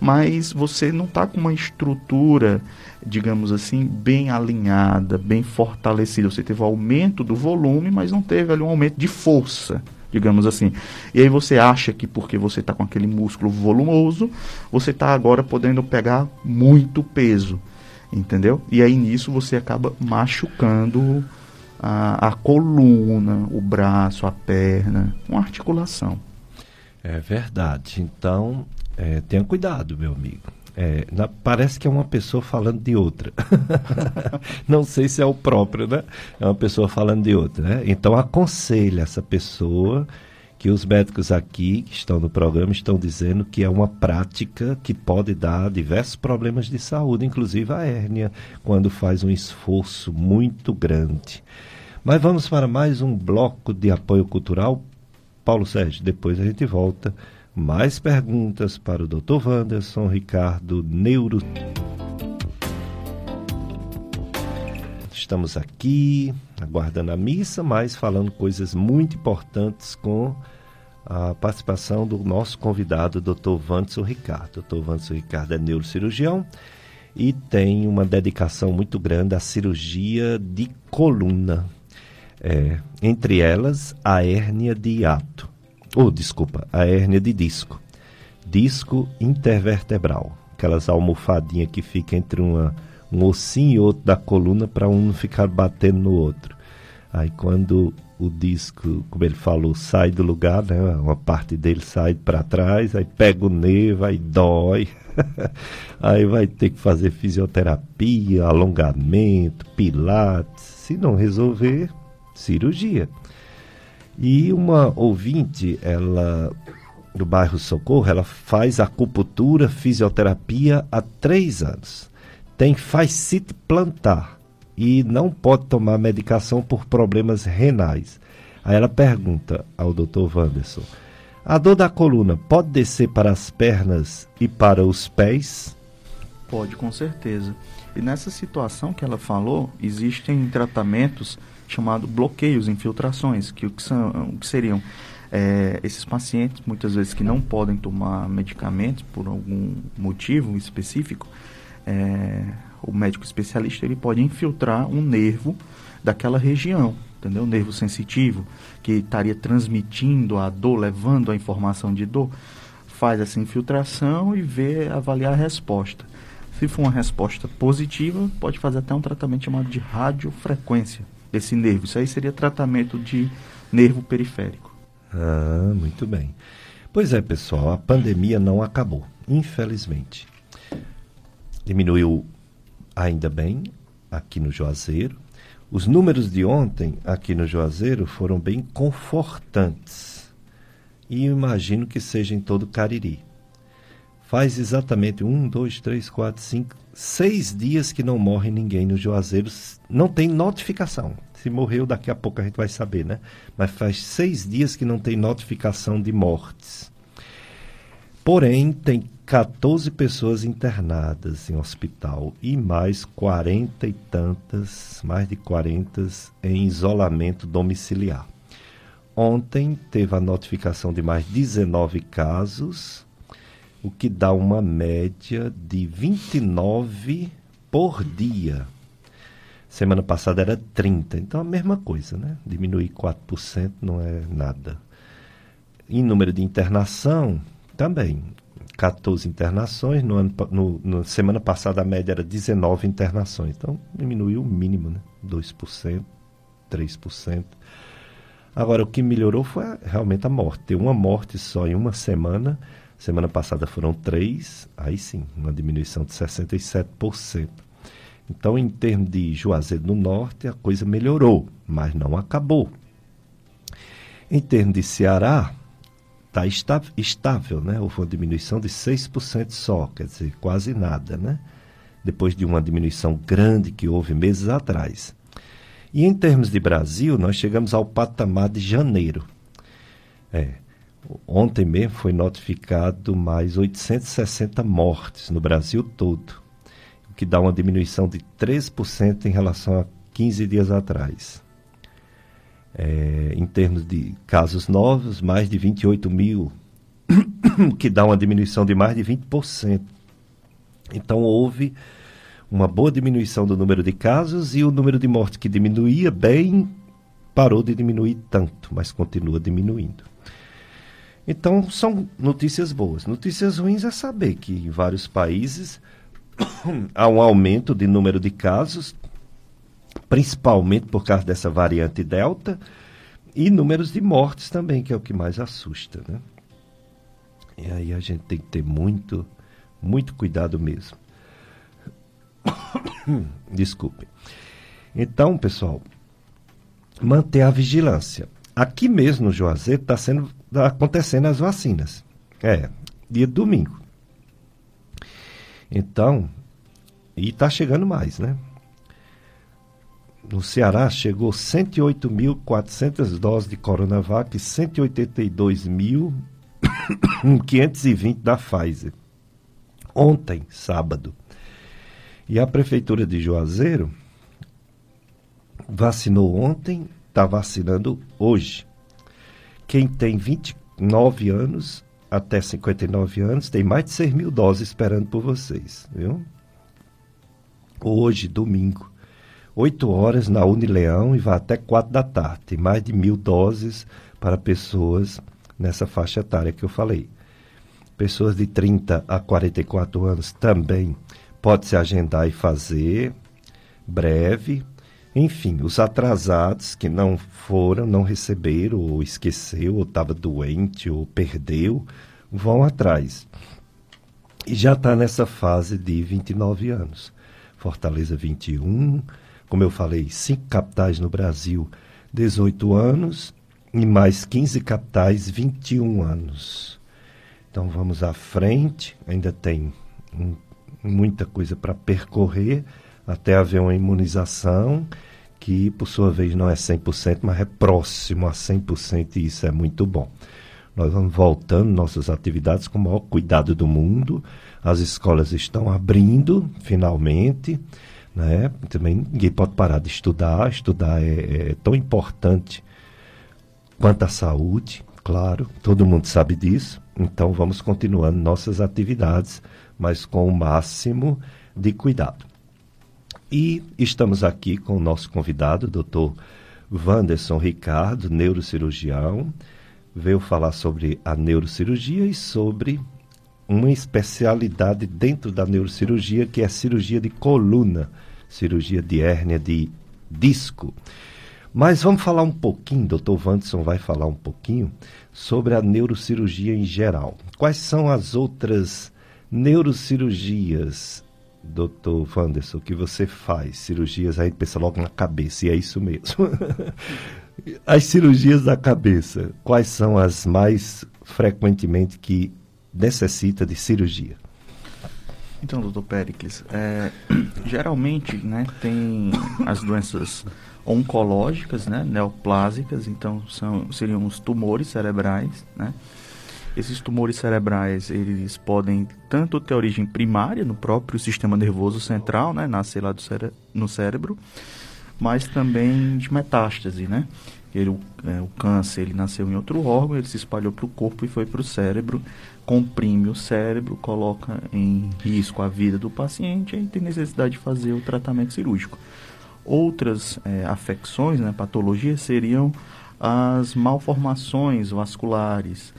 mas você não está com uma estrutura, digamos assim, bem alinhada, bem fortalecida. Você teve um aumento do volume, mas não teve ali um aumento de força, digamos assim. E aí você acha que porque você está com aquele músculo volumoso, você está agora podendo pegar muito peso, entendeu? E aí nisso você acaba machucando a, a coluna, o braço, a perna, uma articulação. É verdade. Então, é, tenha cuidado, meu amigo. É, na, parece que é uma pessoa falando de outra. Não sei se é o próprio, né? É uma pessoa falando de outra, né? Então aconselha essa pessoa que os médicos aqui que estão no programa estão dizendo que é uma prática que pode dar diversos problemas de saúde, inclusive a hérnia, quando faz um esforço muito grande. Mas vamos para mais um bloco de apoio cultural. Paulo Sérgio, depois a gente volta mais perguntas para o Dr. Wanderson Ricardo Neuro. Estamos aqui aguardando a missa, mas falando coisas muito importantes com a participação do nosso convidado, Dr. Wanderson Ricardo. Dr. Wanderson Ricardo é neurocirurgião e tem uma dedicação muito grande à cirurgia de coluna. É, entre elas, a hérnia de hiato ou oh, desculpa, a hérnia de disco. Disco intervertebral, aquelas almofadinhas que fica entre uma, um ossinho e outro da coluna para um não ficar batendo no outro. Aí quando o disco, como ele falou, sai do lugar, né? Uma parte dele sai para trás, aí pega o nervo, aí dói. aí vai ter que fazer fisioterapia, alongamento, pilates. Se não resolver, cirurgia. E uma ouvinte, ela do bairro Socorro, ela faz acupuntura, fisioterapia há três anos. Tem fascite plantar e não pode tomar medicação por problemas renais. Aí ela pergunta ao Dr. Wanderson: a dor da coluna pode descer para as pernas e para os pés? Pode, com certeza. E nessa situação que ela falou, existem tratamentos chamado bloqueios, infiltrações, que o que, são, o que seriam é, esses pacientes, muitas vezes que não podem tomar medicamentos por algum motivo específico, é, o médico especialista ele pode infiltrar um nervo daquela região, entendeu? Um nervo sensitivo que estaria transmitindo a dor, levando a informação de dor, faz essa infiltração e vê avaliar a resposta. Se for uma resposta positiva, pode fazer até um tratamento chamado de radiofrequência esse nervo. Isso aí seria tratamento de nervo periférico. Ah, muito bem. Pois é, pessoal, a pandemia não acabou, infelizmente. Diminuiu ainda bem aqui no Juazeiro. Os números de ontem aqui no Juazeiro foram bem confortantes. E imagino que seja em todo Cariri. Faz exatamente um, dois, três, quatro, cinco, seis dias que não morre ninguém no Juazeiro. Não tem notificação. Se morreu, daqui a pouco a gente vai saber, né? Mas faz seis dias que não tem notificação de mortes. Porém, tem 14 pessoas internadas em hospital e mais 40 e tantas, mais de 40 em isolamento domiciliar. Ontem teve a notificação de mais 19 casos o que dá uma média de 29 por dia. Semana passada era 30, então a mesma coisa, né? Diminuir 4% não é nada. Em número de internação, também. 14 internações, no ano, no, no, semana passada a média era 19 internações, então diminuiu o mínimo, né? 2%, 3%. Agora, o que melhorou foi realmente a morte. Uma morte só em uma semana Semana passada foram três, aí sim, uma diminuição de 67%. Então, em termos de Juazeiro do Norte, a coisa melhorou, mas não acabou. Em termos de Ceará, está estável, né? Houve uma diminuição de 6% só, quer dizer, quase nada, né? Depois de uma diminuição grande que houve meses atrás. E em termos de Brasil, nós chegamos ao patamar de janeiro. É, Ontem mesmo foi notificado mais 860 mortes no Brasil todo, o que dá uma diminuição de 3% em relação a 15 dias atrás. É, em termos de casos novos, mais de 28 mil, o que dá uma diminuição de mais de 20%. Então houve uma boa diminuição do número de casos e o número de mortes que diminuía bem parou de diminuir tanto, mas continua diminuindo. Então, são notícias boas. Notícias ruins é saber que em vários países há um aumento de número de casos, principalmente por causa dessa variante Delta, e números de mortes também, que é o que mais assusta. Né? E aí a gente tem que ter muito, muito cuidado mesmo. Desculpe. Então, pessoal, manter a vigilância. Aqui mesmo no Juazeiro está sendo acontecendo as vacinas. É, dia domingo. Então, e está chegando mais, né? No Ceará chegou 108.400 doses de Coronavac e 182.520 da Pfizer. Ontem, sábado. E a Prefeitura de Juazeiro vacinou ontem está vacinando hoje. Quem tem 29 anos até 59 anos tem mais de 6 mil doses esperando por vocês, viu? Hoje, domingo, 8 horas na Unileão e vai até 4 da tarde. Tem mais de mil doses para pessoas nessa faixa etária que eu falei. Pessoas de 30 a 44 anos também pode se agendar e fazer breve enfim, os atrasados que não foram, não receberam, ou esqueceu, ou estava doente, ou perdeu, vão atrás. E já está nessa fase de 29 anos. Fortaleza 21, como eu falei, cinco capitais no Brasil, 18 anos, e mais 15 capitais, 21 anos. Então vamos à frente, ainda tem muita coisa para percorrer até haver uma imunização que por sua vez não é 100%, mas é próximo a 100% e isso é muito bom. Nós vamos voltando nossas atividades com o maior cuidado do mundo. As escolas estão abrindo, finalmente. Né? Também ninguém pode parar de estudar. Estudar é, é tão importante quanto a saúde, claro, todo mundo sabe disso. Então vamos continuando nossas atividades, mas com o máximo de cuidado. E estamos aqui com o nosso convidado, doutor Wanderson Ricardo, neurocirurgião, veio falar sobre a neurocirurgia e sobre uma especialidade dentro da neurocirurgia, que é a cirurgia de coluna, cirurgia de hérnia de disco. Mas vamos falar um pouquinho, doutor Wanderson vai falar um pouquinho sobre a neurocirurgia em geral. Quais são as outras neurocirurgias doutor Wanderson, que você faz cirurgias, aí pensa logo na cabeça, e é isso mesmo. as cirurgias da cabeça, quais são as mais frequentemente que necessita de cirurgia? Então, doutor Pericles, é, geralmente né, tem as doenças oncológicas, né, neoplásicas, então são, seriam os tumores cerebrais, né? Esses tumores cerebrais, eles podem tanto ter origem primária no próprio sistema nervoso central, né, nascer lá cére no cérebro, mas também de metástase, né? Ele, é, o câncer, ele nasceu em outro órgão, ele se espalhou para o corpo e foi para o cérebro, comprime o cérebro, coloca em risco a vida do paciente e tem necessidade de fazer o tratamento cirúrgico. Outras é, afecções, né, patologias, seriam as malformações vasculares,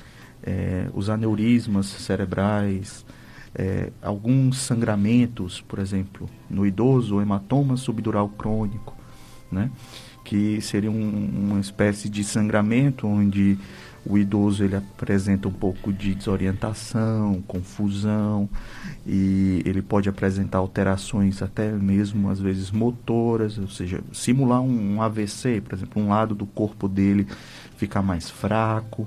é, os aneurismas cerebrais, é, alguns sangramentos, por exemplo, no idoso, o hematoma subdural crônico, né, que seria um, uma espécie de sangramento onde o idoso ele apresenta um pouco de desorientação, confusão e ele pode apresentar alterações até mesmo às vezes motoras, ou seja, simular um, um AVC, por exemplo, um lado do corpo dele ficar mais fraco,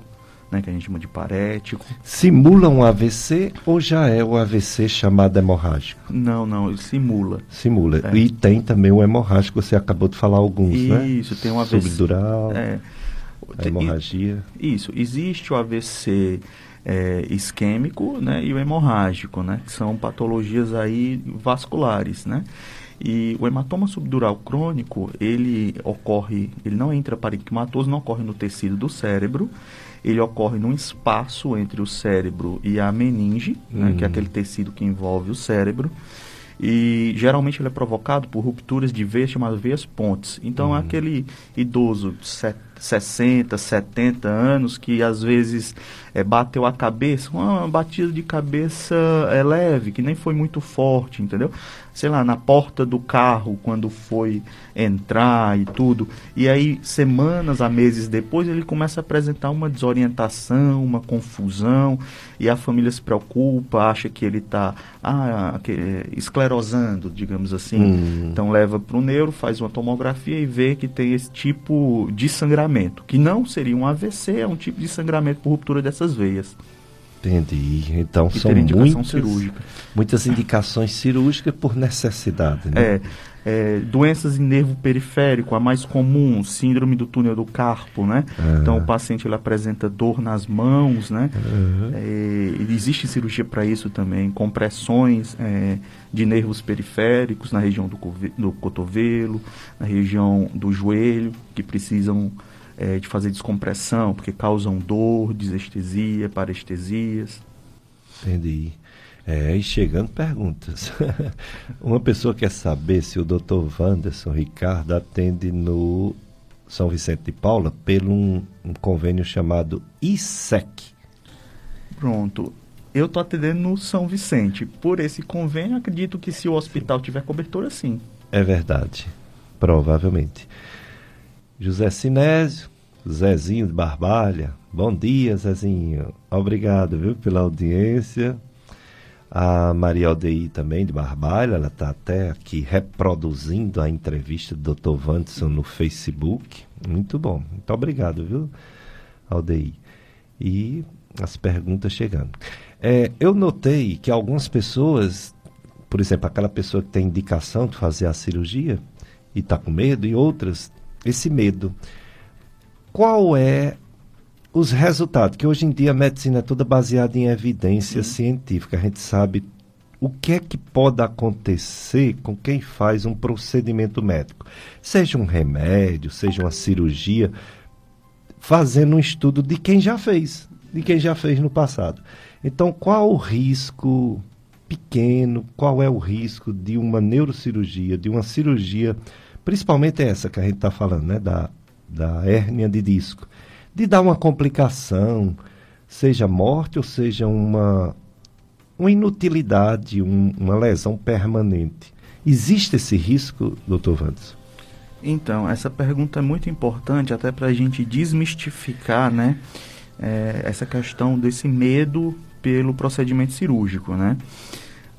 né, que a gente chama de parético. Simula um AVC ou já é o AVC chamado hemorrágico? Não, não, ele simula. Simula. É. E tem também o hemorrágico, você acabou de falar alguns, Isso, né? Isso, tem um AVC. Subdural. É a hemorragia. Isso, existe o AVC é, isquêmico né, e o hemorrágico, né, que são patologias aí vasculares, né? E o hematoma subdural crônico, ele ocorre, ele não é intraparenquimatoso, não ocorre no tecido do cérebro, ele ocorre num espaço entre o cérebro e a meninge, uhum. né, que é uhum. aquele tecido que envolve o cérebro, e geralmente ele é provocado por rupturas de veias chamadas veias pontes. Então, uhum. aquele idoso de 60, 70 anos que às vezes é, bateu a cabeça, uma batida de cabeça é leve, que nem foi muito forte, entendeu? Sei lá, na porta do carro quando foi entrar e tudo. E aí, semanas a meses depois, ele começa a apresentar uma desorientação, uma confusão, e a família se preocupa, acha que ele está ah, esclerosando, digamos assim. Hum. Então leva para o neuro, faz uma tomografia e vê que tem esse tipo de sangramento, que não seria um AVC, é um tipo de sangramento por ruptura dessas veias. Entendi. Então e são muitas, cirúrgica. muitas indicações cirúrgicas por necessidade, né? É, é, doenças em nervo periférico, a mais comum, síndrome do túnel do carpo, né? Ah. Então o paciente ele apresenta dor nas mãos, né? Uhum. É, existe cirurgia para isso também, compressões é, de nervos periféricos na região do, do cotovelo, na região do joelho, que precisam é, de fazer descompressão, porque causam dor, desestesia, parestesias. Entendi. É, e chegando perguntas. Uma pessoa quer saber se o Dr. Wanderson Ricardo atende no São Vicente de Paula pelo um, um convênio chamado ISEC. Pronto. Eu estou atendendo no São Vicente. Por esse convênio, acredito que se o hospital tiver cobertura, sim. É verdade. Provavelmente. José Sinésio, Zezinho de Barbalha. Bom dia, Zezinho. Obrigado, viu, pela audiência. A Maria Aldeí também de Barbalha, ela está até aqui reproduzindo a entrevista do Dr. Vanderson no Facebook. Muito bom. Muito obrigado, viu, Aldeí. E as perguntas chegando. É, eu notei que algumas pessoas, por exemplo, aquela pessoa que tem indicação de fazer a cirurgia e está com medo, e outras, esse medo qual é os resultados? Que hoje em dia a medicina é toda baseada em evidência uhum. científica. A gente sabe o que é que pode acontecer com quem faz um procedimento médico, seja um remédio, seja uma cirurgia, fazendo um estudo de quem já fez, de quem já fez no passado. Então, qual o risco pequeno, qual é o risco de uma neurocirurgia, de uma cirurgia, principalmente essa que a gente está falando, né, da da hérnia de disco, de dar uma complicação, seja morte ou seja uma, uma inutilidade, um, uma lesão permanente. Existe esse risco, doutor Vandes? Então, essa pergunta é muito importante até para a gente desmistificar né, é, essa questão desse medo pelo procedimento cirúrgico. Né?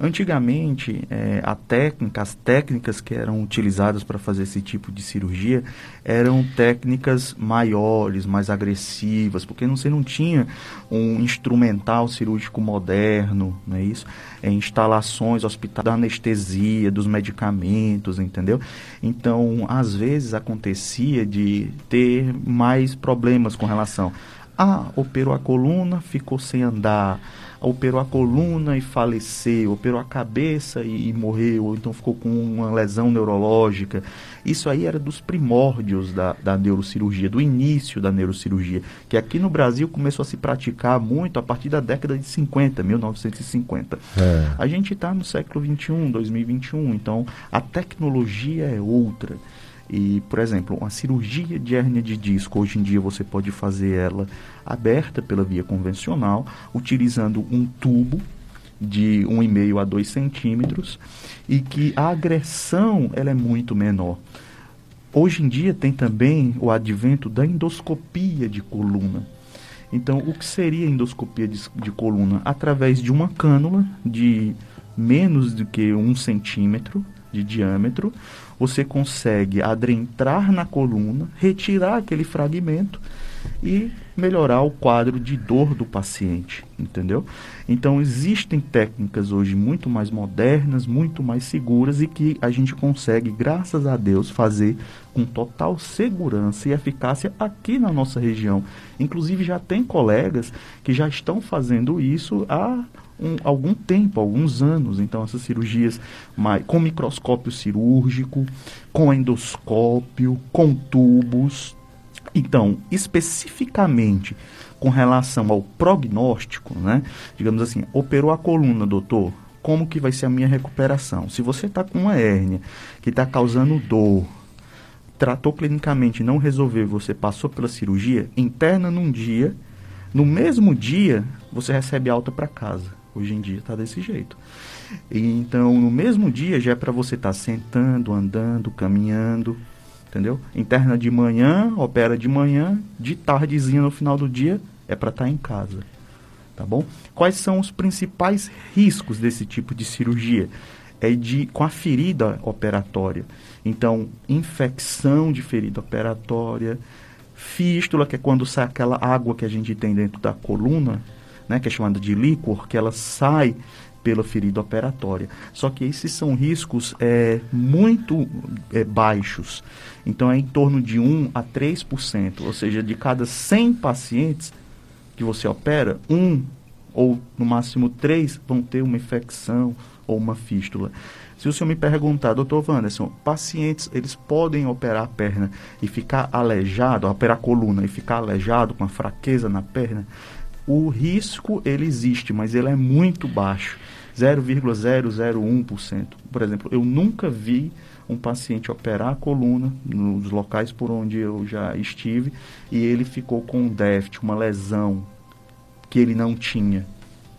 Antigamente, é, a técnica, as técnicas que eram utilizadas para fazer esse tipo de cirurgia eram técnicas maiores, mais agressivas, porque você não tinha um instrumental cirúrgico moderno, não é isso? É, instalações hospitais da anestesia, dos medicamentos, entendeu? Então, às vezes acontecia de ter mais problemas com relação ah, operou a coluna, ficou sem andar operou a coluna e faleceu, operou a cabeça e, e morreu, ou então ficou com uma lesão neurológica. Isso aí era dos primórdios da, da neurocirurgia, do início da neurocirurgia, que aqui no Brasil começou a se praticar muito a partir da década de 50, 1950. É. A gente está no século 21, 2021, então a tecnologia é outra. E, por exemplo, uma cirurgia de hérnia de disco, hoje em dia você pode fazer ela aberta pela via convencional, utilizando um tubo de 1,5 a 2 centímetros e que a agressão ela é muito menor. Hoje em dia tem também o advento da endoscopia de coluna. Então, o que seria endoscopia de, de coluna? Através de uma cânula de menos do que um centímetro de diâmetro, você consegue adentrar na coluna, retirar aquele fragmento e melhorar o quadro de dor do paciente, entendeu? Então existem técnicas hoje muito mais modernas, muito mais seguras e que a gente consegue, graças a Deus, fazer com total segurança e eficácia aqui na nossa região. Inclusive já tem colegas que já estão fazendo isso há um, algum tempo, alguns anos. Então, essas cirurgias mais, com microscópio cirúrgico, com endoscópio, com tubos. Então, especificamente com relação ao prognóstico, né? Digamos assim, operou a coluna, doutor. Como que vai ser a minha recuperação? Se você está com uma hérnia que está causando dor, tratou clinicamente, não resolveu, você passou pela cirurgia, interna num dia, no mesmo dia você recebe alta para casa. Hoje em dia está desse jeito. E, então, no mesmo dia já é para você estar tá sentando, andando, caminhando, entendeu? Interna de manhã, opera de manhã, de tardezinha no final do dia é para estar tá em casa. Tá bom? Quais são os principais riscos desse tipo de cirurgia? É de com a ferida operatória. Então, infecção de ferida operatória, fístula, que é quando sai aquela água que a gente tem dentro da coluna, né, que é chamada de líquor, que ela sai pela ferida operatória. Só que esses são riscos é, muito é, baixos. Então é em torno de 1 a 3%. Ou seja, de cada 100 pacientes que você opera, um ou no máximo três vão ter uma infecção ou uma fístula. Se o senhor me perguntar, doutor Wanderson, pacientes, eles podem operar a perna e ficar aleijado, operar a coluna e ficar aleijado com a fraqueza na perna? O risco ele existe, mas ele é muito baixo, 0,001%. Por exemplo, eu nunca vi um paciente operar a coluna nos locais por onde eu já estive e ele ficou com um déficit, uma lesão que ele não tinha,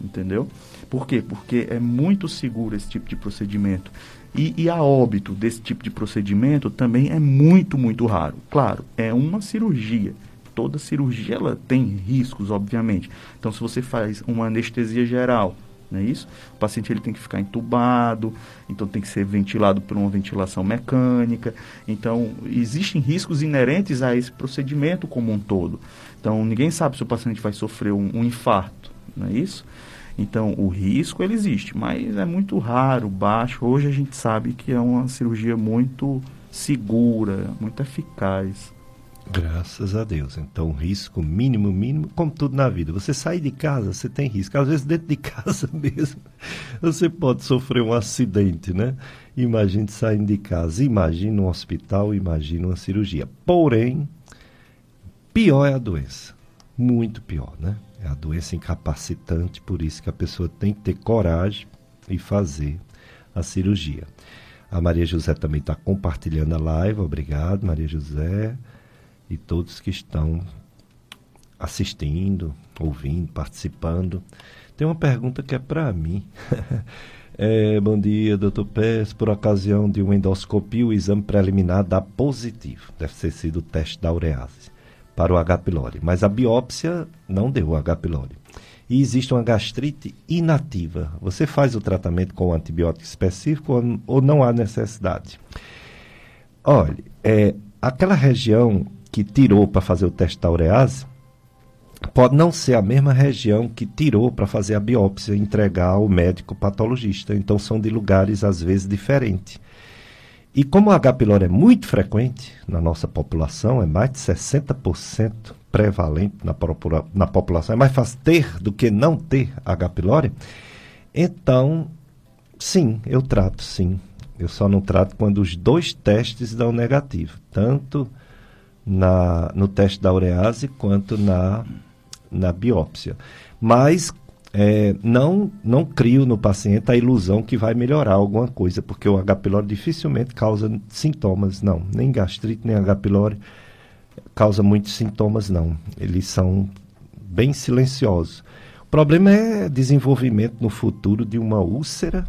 entendeu? Por quê? Porque é muito seguro esse tipo de procedimento. E, e, a óbito desse tipo de procedimento também é muito, muito raro. Claro, é uma cirurgia toda cirurgia ela tem riscos, obviamente. Então, se você faz uma anestesia geral, não é isso? O paciente ele tem que ficar entubado, então tem que ser ventilado por uma ventilação mecânica. Então, existem riscos inerentes a esse procedimento como um todo. Então, ninguém sabe se o paciente vai sofrer um, um infarto, não é isso? Então, o risco ele existe, mas é muito raro, baixo. Hoje a gente sabe que é uma cirurgia muito segura, muito eficaz. Graças a Deus. Então, risco mínimo, mínimo, como tudo na vida. Você sai de casa, você tem risco. Às vezes, dentro de casa mesmo, você pode sofrer um acidente, né? Imagine saindo de casa, imagine um hospital, imagine uma cirurgia. Porém, pior é a doença. Muito pior, né? É a doença incapacitante, por isso que a pessoa tem que ter coragem e fazer a cirurgia. A Maria José também está compartilhando a live. Obrigado, Maria José e todos que estão assistindo, ouvindo, participando. Tem uma pergunta que é para mim. é, bom dia, doutor Pérez. Por ocasião de uma endoscopia, o exame preliminar dá positivo. Deve ter sido o teste da urease para o H. pylori. Mas a biópsia não deu o H. pylori. e existe uma gastrite inativa. Você faz o tratamento com um antibiótico específico ou, não há necessidade? Olha, é, aquela região que tirou para fazer o teste da urease pode não ser a mesma região que tirou para fazer a biópsia entregar ao médico patologista. Então são de lugares às vezes diferentes. E como o H. pylori é muito frequente na nossa população, é mais de 60% prevalente na, na população, é mais fácil ter do que não ter H. pylori, então, sim, eu trato, sim. Eu só não trato quando os dois testes dão negativo, tanto na, no teste da urease quanto na, na biópsia. Mas é, não, não crio no paciente a ilusão que vai melhorar alguma coisa, porque o H. pylori dificilmente causa sintomas, não. Nem gastrite, nem H. pylori causa muitos sintomas, não. Eles são bem silenciosos. O problema é desenvolvimento no futuro de uma úlcera,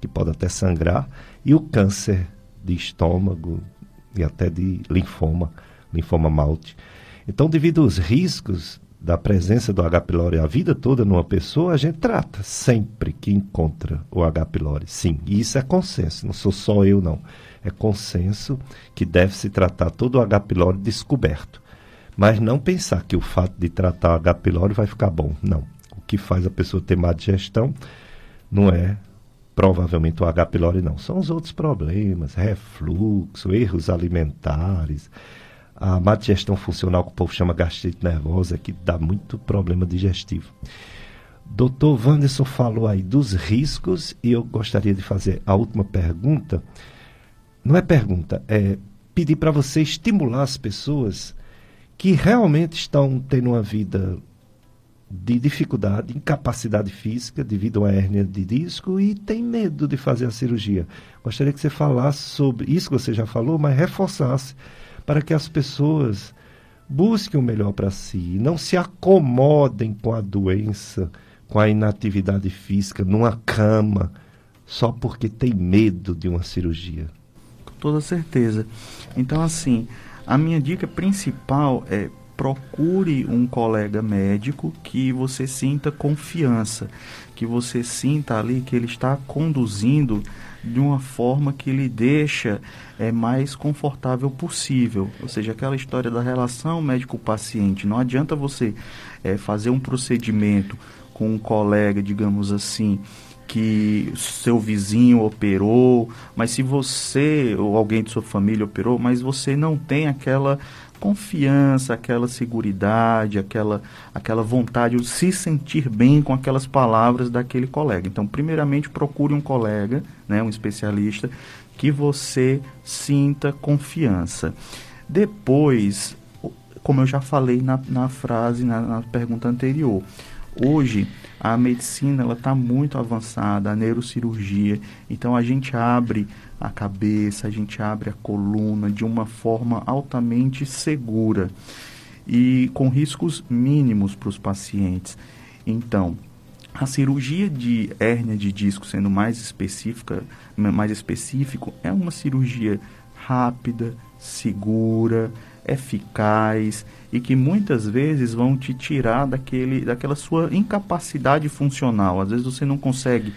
que pode até sangrar, e o câncer de estômago e até de linfoma, linfoma malte. Então, devido aos riscos da presença do H. pylori a vida toda numa pessoa, a gente trata sempre que encontra o H. pylori. Sim, e isso é consenso, não sou só eu não. É consenso que deve se tratar todo o H. pylori descoberto. Mas não pensar que o fato de tratar o H. pylori vai ficar bom. Não. O que faz a pessoa ter má digestão não é provavelmente o H. pylori, não. São os outros problemas, refluxo, erros alimentares, a má digestão funcional, que o povo chama gastrite nervosa, que dá muito problema digestivo. Doutor Wanderson falou aí dos riscos e eu gostaria de fazer a última pergunta. Não é pergunta, é pedir para você estimular as pessoas que realmente estão tendo uma vida de dificuldade, incapacidade física devido a uma hérnia de disco e tem medo de fazer a cirurgia. Gostaria que você falasse sobre isso que você já falou, mas reforçasse para que as pessoas busquem o melhor para si, não se acomodem com a doença, com a inatividade física, numa cama, só porque tem medo de uma cirurgia. Com toda certeza. Então, assim, a minha dica principal é procure um colega médico que você sinta confiança, que você sinta ali que ele está conduzindo de uma forma que lhe deixa é, mais confortável possível. Ou seja, aquela história da relação médico-paciente. Não adianta você é, fazer um procedimento com um colega, digamos assim, que seu vizinho operou, mas se você ou alguém de sua família operou, mas você não tem aquela confiança, aquela segurança, aquela, aquela vontade de se sentir bem com aquelas palavras daquele colega. Então, primeiramente, procure um colega, né, um especialista, que você sinta confiança. Depois, como eu já falei na, na frase, na, na pergunta anterior, hoje a medicina está muito avançada, a neurocirurgia, então a gente abre a cabeça, a gente abre a coluna de uma forma altamente segura e com riscos mínimos para os pacientes. Então, a cirurgia de hérnia de disco, sendo mais específica, mais específico, é uma cirurgia rápida, segura, eficaz e que muitas vezes vão te tirar daquele, daquela sua incapacidade funcional. Às vezes você não consegue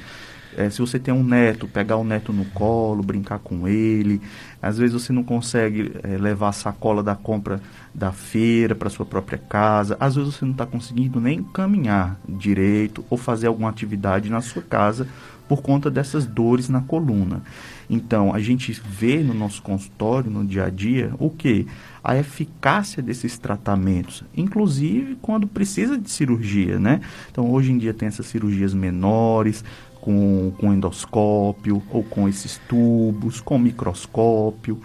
é, se você tem um neto, pegar o neto no colo, brincar com ele. Às vezes você não consegue é, levar a sacola da compra da feira para sua própria casa. Às vezes você não está conseguindo nem caminhar direito ou fazer alguma atividade na sua casa por conta dessas dores na coluna. Então, a gente vê no nosso consultório, no dia a dia, o que? A eficácia desses tratamentos, inclusive quando precisa de cirurgia, né? Então, hoje em dia tem essas cirurgias menores, com, com endoscópio ou com esses tubos, com microscópio,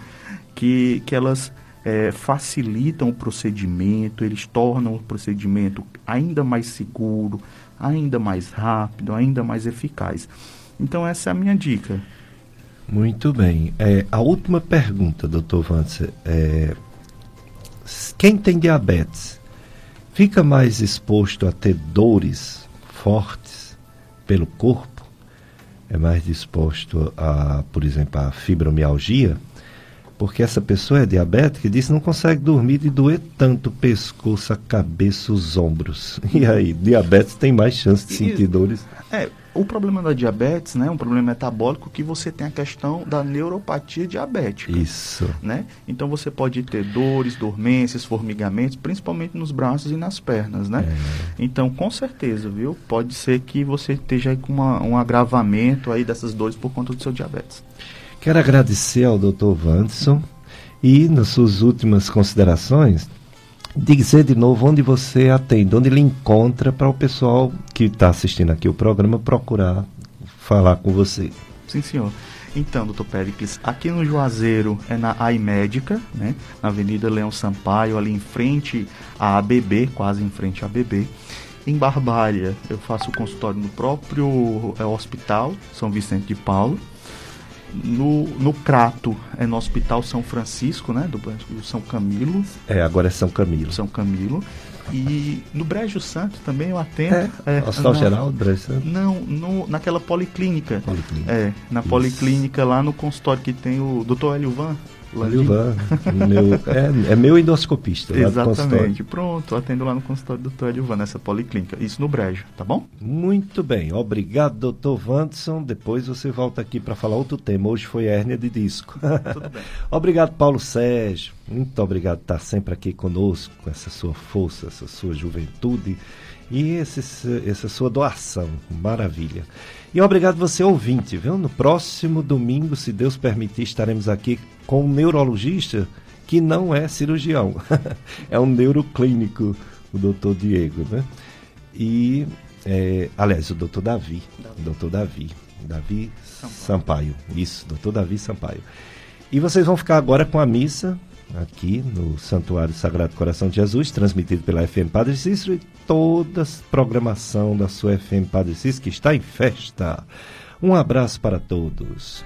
que, que elas é, facilitam o procedimento, eles tornam o procedimento ainda mais seguro, ainda mais rápido, ainda mais eficaz. Então essa é a minha dica. Muito bem. É, a última pergunta, doutor Vance. É, quem tem diabetes fica mais exposto a ter dores fortes pelo corpo? É mais disposto a, por exemplo, a fibromialgia, porque essa pessoa é diabética e disse que não consegue dormir de doer tanto o pescoço, a cabeça, os ombros. E aí, diabetes tem mais chance de sentir dores? É, o problema da diabetes, né, é um problema metabólico que você tem a questão da neuropatia diabética. Isso. Né? Então você pode ter dores, dormências, formigamentos, principalmente nos braços e nas pernas, né? É. Então, com certeza, viu? Pode ser que você esteja aí com uma, um agravamento aí dessas dores por conta do seu diabetes. Quero agradecer ao Dr. Wanderson e nas suas últimas considerações, dizer de novo onde você atende, onde ele encontra para o pessoal que está assistindo aqui o programa procurar falar com você. Sim, senhor. Então, doutor Péricles, aqui no Juazeiro é na AI Médica, né? Na Avenida Leão Sampaio, ali em frente à ABB, quase em frente à ABB. Em Barbalha, eu faço o consultório no próprio é, hospital São Vicente de Paulo. No, no Crato, é no Hospital São Francisco, né? Do, do São Camilo. É, agora é São Camilo. São Camilo. E no Brejo Santo também eu atendo. É, é Hospital Geral do Brejo Santo? Não, no, naquela policlínica. Policlínica. É, na Isso. policlínica lá no consultório que tem o Dr. Hélio Van. Lilvan, meu, é, é, meu endoscopista. Exatamente. Pronto, atendo lá no consultório do Dr. Lilvan, nessa policlínica. Isso no Brejo, tá bom? Muito bem. Obrigado, doutor Vanderson. Depois você volta aqui para falar outro tema. Hoje foi hérnia de disco. Tudo bem. obrigado, Paulo Sérgio. Muito obrigado por estar sempre aqui conosco, com essa sua força, essa sua juventude e esse, essa sua doação. Maravilha. E obrigado você ouvinte, viu? No próximo domingo, se Deus permitir, estaremos aqui com um neurologista que não é cirurgião, é um neuroclínico, o doutor Diego, né? E, é, aliás, o doutor Davi, Davi. doutor Davi, Davi Sampaio. Sampaio, isso, doutor Davi Sampaio. E vocês vão ficar agora com a missa aqui no Santuário Sagrado Coração de Jesus, transmitido pela FM Padre Cícero e toda a programação da sua FM Padre Cícero, que está em festa. Um abraço para todos.